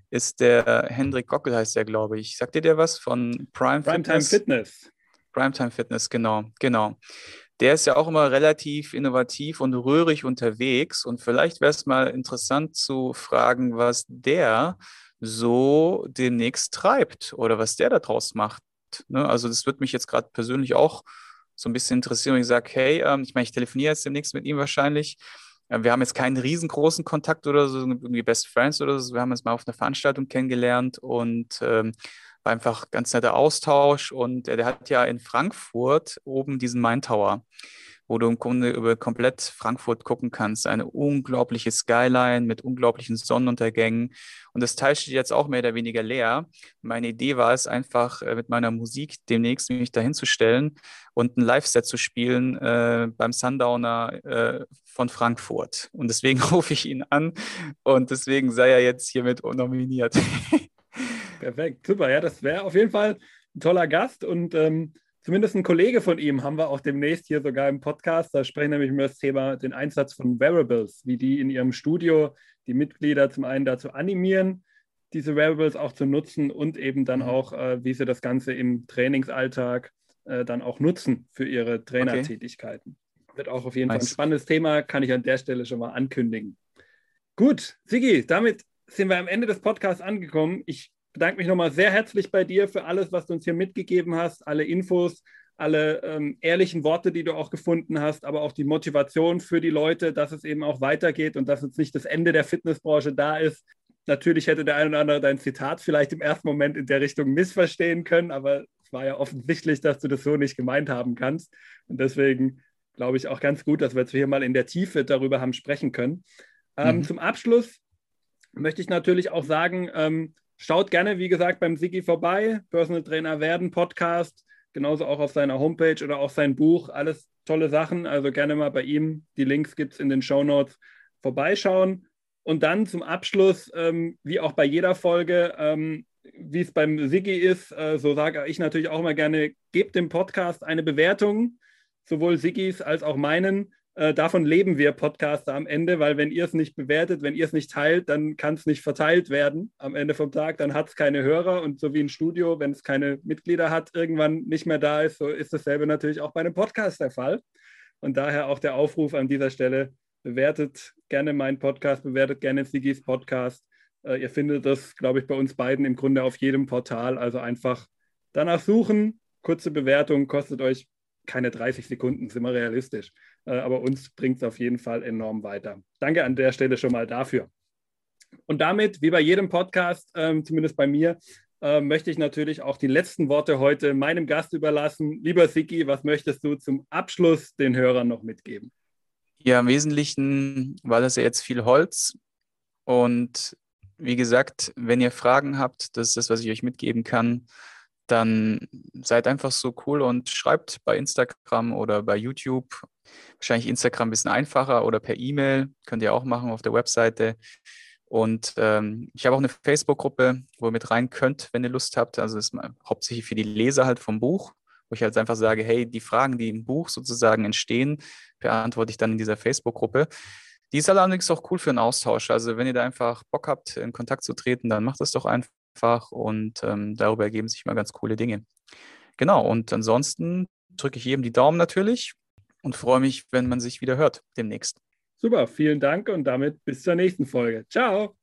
[SPEAKER 1] ist der Hendrik Gockel, heißt der, glaube ich. Sagt dir der was von Prime
[SPEAKER 2] Primetime Fitness? Fitness.
[SPEAKER 1] Primetime Fitness, genau, genau. Der ist ja auch immer relativ innovativ und rührig unterwegs. Und vielleicht wäre es mal interessant zu fragen, was der so demnächst treibt oder was der daraus macht. Ne? Also das würde mich jetzt gerade persönlich auch so ein bisschen interessieren und ich sage, hey, ähm, ich meine, ich telefoniere jetzt demnächst mit ihm wahrscheinlich. Äh, wir haben jetzt keinen riesengroßen Kontakt oder so, irgendwie Best Friends oder so. Wir haben uns mal auf einer Veranstaltung kennengelernt und ähm, war einfach ganz netter Austausch. Und äh, der hat ja in Frankfurt oben diesen Main Tower wo du im Grunde über komplett Frankfurt gucken kannst. Eine unglaubliche Skyline mit unglaublichen Sonnenuntergängen. Und das Teil steht jetzt auch mehr oder weniger leer. Meine Idee war es einfach, äh, mit meiner Musik demnächst mich dahin zu stellen und ein Live-Set zu spielen äh, beim Sundowner äh, von Frankfurt. Und deswegen (laughs) rufe ich ihn an und deswegen sei er jetzt hiermit nominiert. (laughs)
[SPEAKER 2] Perfekt, super. Ja, das wäre auf jeden Fall ein toller Gast und ähm, zumindest ein Kollege von ihm haben wir auch demnächst hier sogar im Podcast. Da sprechen nämlich über das Thema den Einsatz von Wearables, wie die in ihrem Studio die Mitglieder zum einen dazu animieren, diese Wearables auch zu nutzen und eben dann mhm. auch, äh, wie sie das Ganze im Trainingsalltag äh, dann auch nutzen für ihre Trainertätigkeiten. Okay. Wird auch auf jeden nice. Fall ein spannendes Thema, kann ich an der Stelle schon mal ankündigen. Gut, Sigi, damit sind wir am Ende des Podcasts angekommen. Ich bedanke mich nochmal sehr herzlich bei dir für alles, was du uns hier mitgegeben hast, alle Infos, alle ähm, ehrlichen Worte, die du auch gefunden hast, aber auch die Motivation für die Leute, dass es eben auch weitergeht und dass jetzt nicht das Ende der Fitnessbranche da ist. Natürlich hätte der ein oder andere dein Zitat vielleicht im ersten Moment in der Richtung missverstehen können, aber es war ja offensichtlich, dass du das so nicht gemeint haben kannst. Und deswegen glaube ich auch ganz gut, dass wir jetzt hier mal in der Tiefe darüber haben sprechen können. Ähm, mhm. Zum Abschluss möchte ich natürlich auch sagen, ähm, schaut gerne, wie gesagt, beim Sigi vorbei, Personal Trainer werden, Podcast, genauso auch auf seiner Homepage oder auch sein Buch, alles tolle Sachen. Also gerne mal bei ihm, die Links gibt es in den Show Notes, vorbeischauen. Und dann zum Abschluss, ähm, wie auch bei jeder Folge, ähm, wie es beim Sigi ist, äh, so sage ich natürlich auch immer gerne, gebt dem Podcast eine Bewertung, sowohl Sigis als auch meinen. Äh, davon leben wir Podcaster am Ende, weil wenn ihr es nicht bewertet, wenn ihr es nicht teilt, dann kann es nicht verteilt werden am Ende vom Tag. Dann hat es keine Hörer und so wie ein Studio, wenn es keine Mitglieder hat, irgendwann nicht mehr da ist, so ist dasselbe natürlich auch bei einem Podcast der Fall. Und daher auch der Aufruf an dieser Stelle, bewertet gerne meinen Podcast, bewertet gerne Sigis Podcast. Äh, ihr findet das, glaube ich, bei uns beiden im Grunde auf jedem Portal. Also einfach danach suchen. Kurze Bewertung kostet euch keine 30 Sekunden, sind wir realistisch. Äh, aber uns bringt es auf jeden Fall enorm weiter. Danke an der Stelle schon mal dafür. Und damit, wie bei jedem Podcast, ähm, zumindest bei mir, äh, möchte ich natürlich auch die letzten Worte heute meinem Gast überlassen. Lieber Siki, was möchtest du zum Abschluss den Hörern noch mitgeben?
[SPEAKER 1] Ja, im Wesentlichen war das ja jetzt viel Holz. Und wie gesagt, wenn ihr Fragen habt, das ist das, was ich euch mitgeben kann dann seid einfach so cool und schreibt bei Instagram oder bei YouTube. Wahrscheinlich Instagram ein bisschen einfacher oder per E-Mail. Könnt ihr auch machen auf der Webseite. Und ähm, ich habe auch eine Facebook-Gruppe, wo ihr mit rein könnt, wenn ihr Lust habt. Also ist hauptsächlich für die Leser halt vom Buch, wo ich halt einfach sage, hey, die Fragen, die im Buch sozusagen entstehen, beantworte ich dann in dieser Facebook-Gruppe. Die ist allerdings auch cool für einen Austausch. Also wenn ihr da einfach Bock habt, in Kontakt zu treten, dann macht das doch einfach einfach und ähm, darüber ergeben sich mal ganz coole Dinge. Genau, und ansonsten drücke ich jedem die Daumen natürlich und freue mich, wenn man sich wieder hört demnächst.
[SPEAKER 2] Super, vielen Dank und damit bis zur nächsten Folge. Ciao.